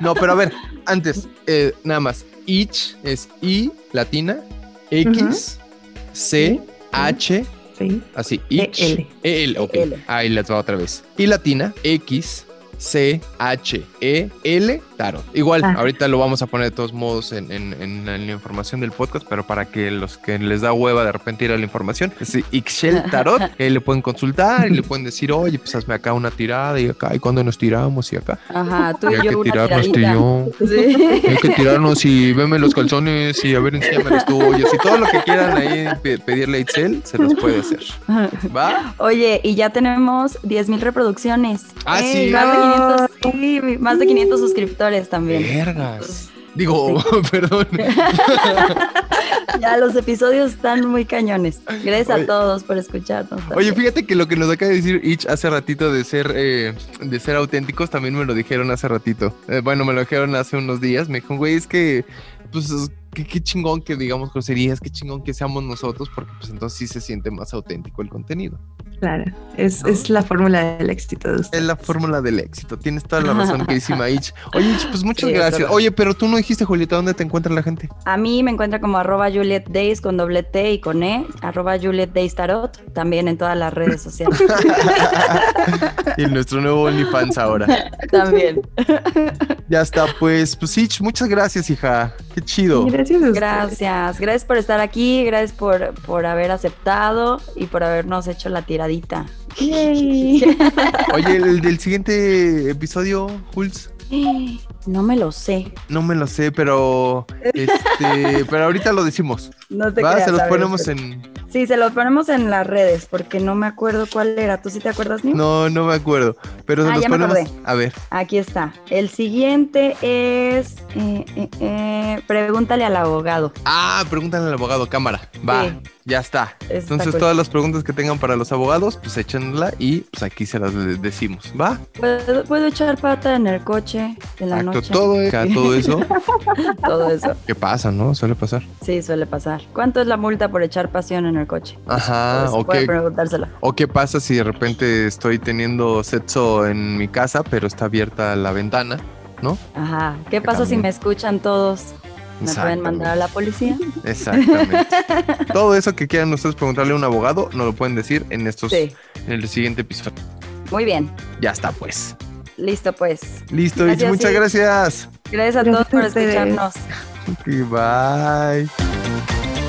No, pero a ver, antes, eh, nada más. Ich es I latina, X, C, H, Sí. así, E, ich. L. E-L, ok. E-L. Ahí les va otra vez. Y latina, X, C, H, E, L, tarot. Igual, Ah. ahorita lo vamos a poner de todos modos en, en- en la información del podcast, pero para que los que les da hueva de repente ir a la información, es Ixchel Tarot, que ahí le pueden consultar y le pueden decir, oye, pues hazme acá una tirada y acá, y cuando nos tiramos y acá. Ajá, tú Y y hay yo que una tirarnos tú yo. Sí. Hay que tirarnos y veme los calzones y a ver, enséñame las tuyas y todo lo que quieran ahí pe- pedirle a Itzel, se los puede hacer. ¿Va? Oye, y ya tenemos 10.000 reproducciones. Ah, sí. Más de 500, sí, más de 500 suscriptores también. Vergas. Digo, perdón. Ya los episodios están muy cañones. Gracias Oye. a todos por escucharnos. Oye, fíjate que lo que nos acaba de decir Ich hace ratito de ser eh, de ser auténticos también me lo dijeron hace ratito. Eh, bueno, me lo dijeron hace unos días. Me dijeron, güey, es que, pues, es- qué, qué chingón que digamos groserías, qué chingón que seamos nosotros, porque pues entonces sí se siente más auténtico el contenido. Claro. Es, ¿No? es la fórmula del éxito de Es la fórmula del éxito. Tienes toda la razón, queridísima Ich. Oye, Ich, pues muchas Sí, gracias. Oye, pero tú no dijiste, Julieta, ¿dónde te encuentra la gente? A mí me encuentra como arroba Juliet Days con doble T y con E, arroba Juliet Days Tarot, también en todas las redes sociales. y en nuestro nuevo OnlyFans ahora. también. Ya está, pues, pues Ich, muchas gracias, hija. Qué chido. Gracias a. Gracias, gracias por estar aquí, gracias por, por haber aceptado y por habernos hecho la Yay. Oye, el del siguiente episodio, Jules, No me lo sé. no me lo sé, pero este, pero ahorita lo decimos. No te ¿Va? creas, Se los ver, ponemos en. Sí, se los ponemos en las redes porque no me acuerdo cuál era. ¿Tú sí te acuerdas, Nick? No, no me acuerdo. Pero se Ah, los ya ponemos. A ver. Aquí está. El siguiente es eh, eh, eh, pregúntale al abogado. Ah, pregúntale al abogado, cámara. Va, Sí. Ya está. Está Entonces, cool. todas las preguntas que tengan para los abogados, pues échenla y pues aquí se las de- decimos. ¿Va? ¿Puedo, puedo echar pata en el coche en la Exacto, noche? todo, acá, todo eso. Todo eso. ¿Qué pasa, no? Suele pasar. Sí, suele pasar. ¿Cuánto es la multa por echar pasión en el coche? Ajá. Puede preguntársela. ¿O qué pasa si de repente estoy teniendo sexo en mi casa, pero está abierta la ventana? ¿No? Ajá. ¿Qué Que pasa si me escuchan todos? ¿Me pueden mandar a la policía? Exactamente. Todo eso que quieran ustedes preguntarle a un abogado, nos lo pueden decir en estos, Sí. en el siguiente episodio. Muy bien. Ya está, pues. Listo, pues. Listo, Gracias, Itch, muchas gracias. Gracias a Gracias todos por escucharnos. Ok, bye.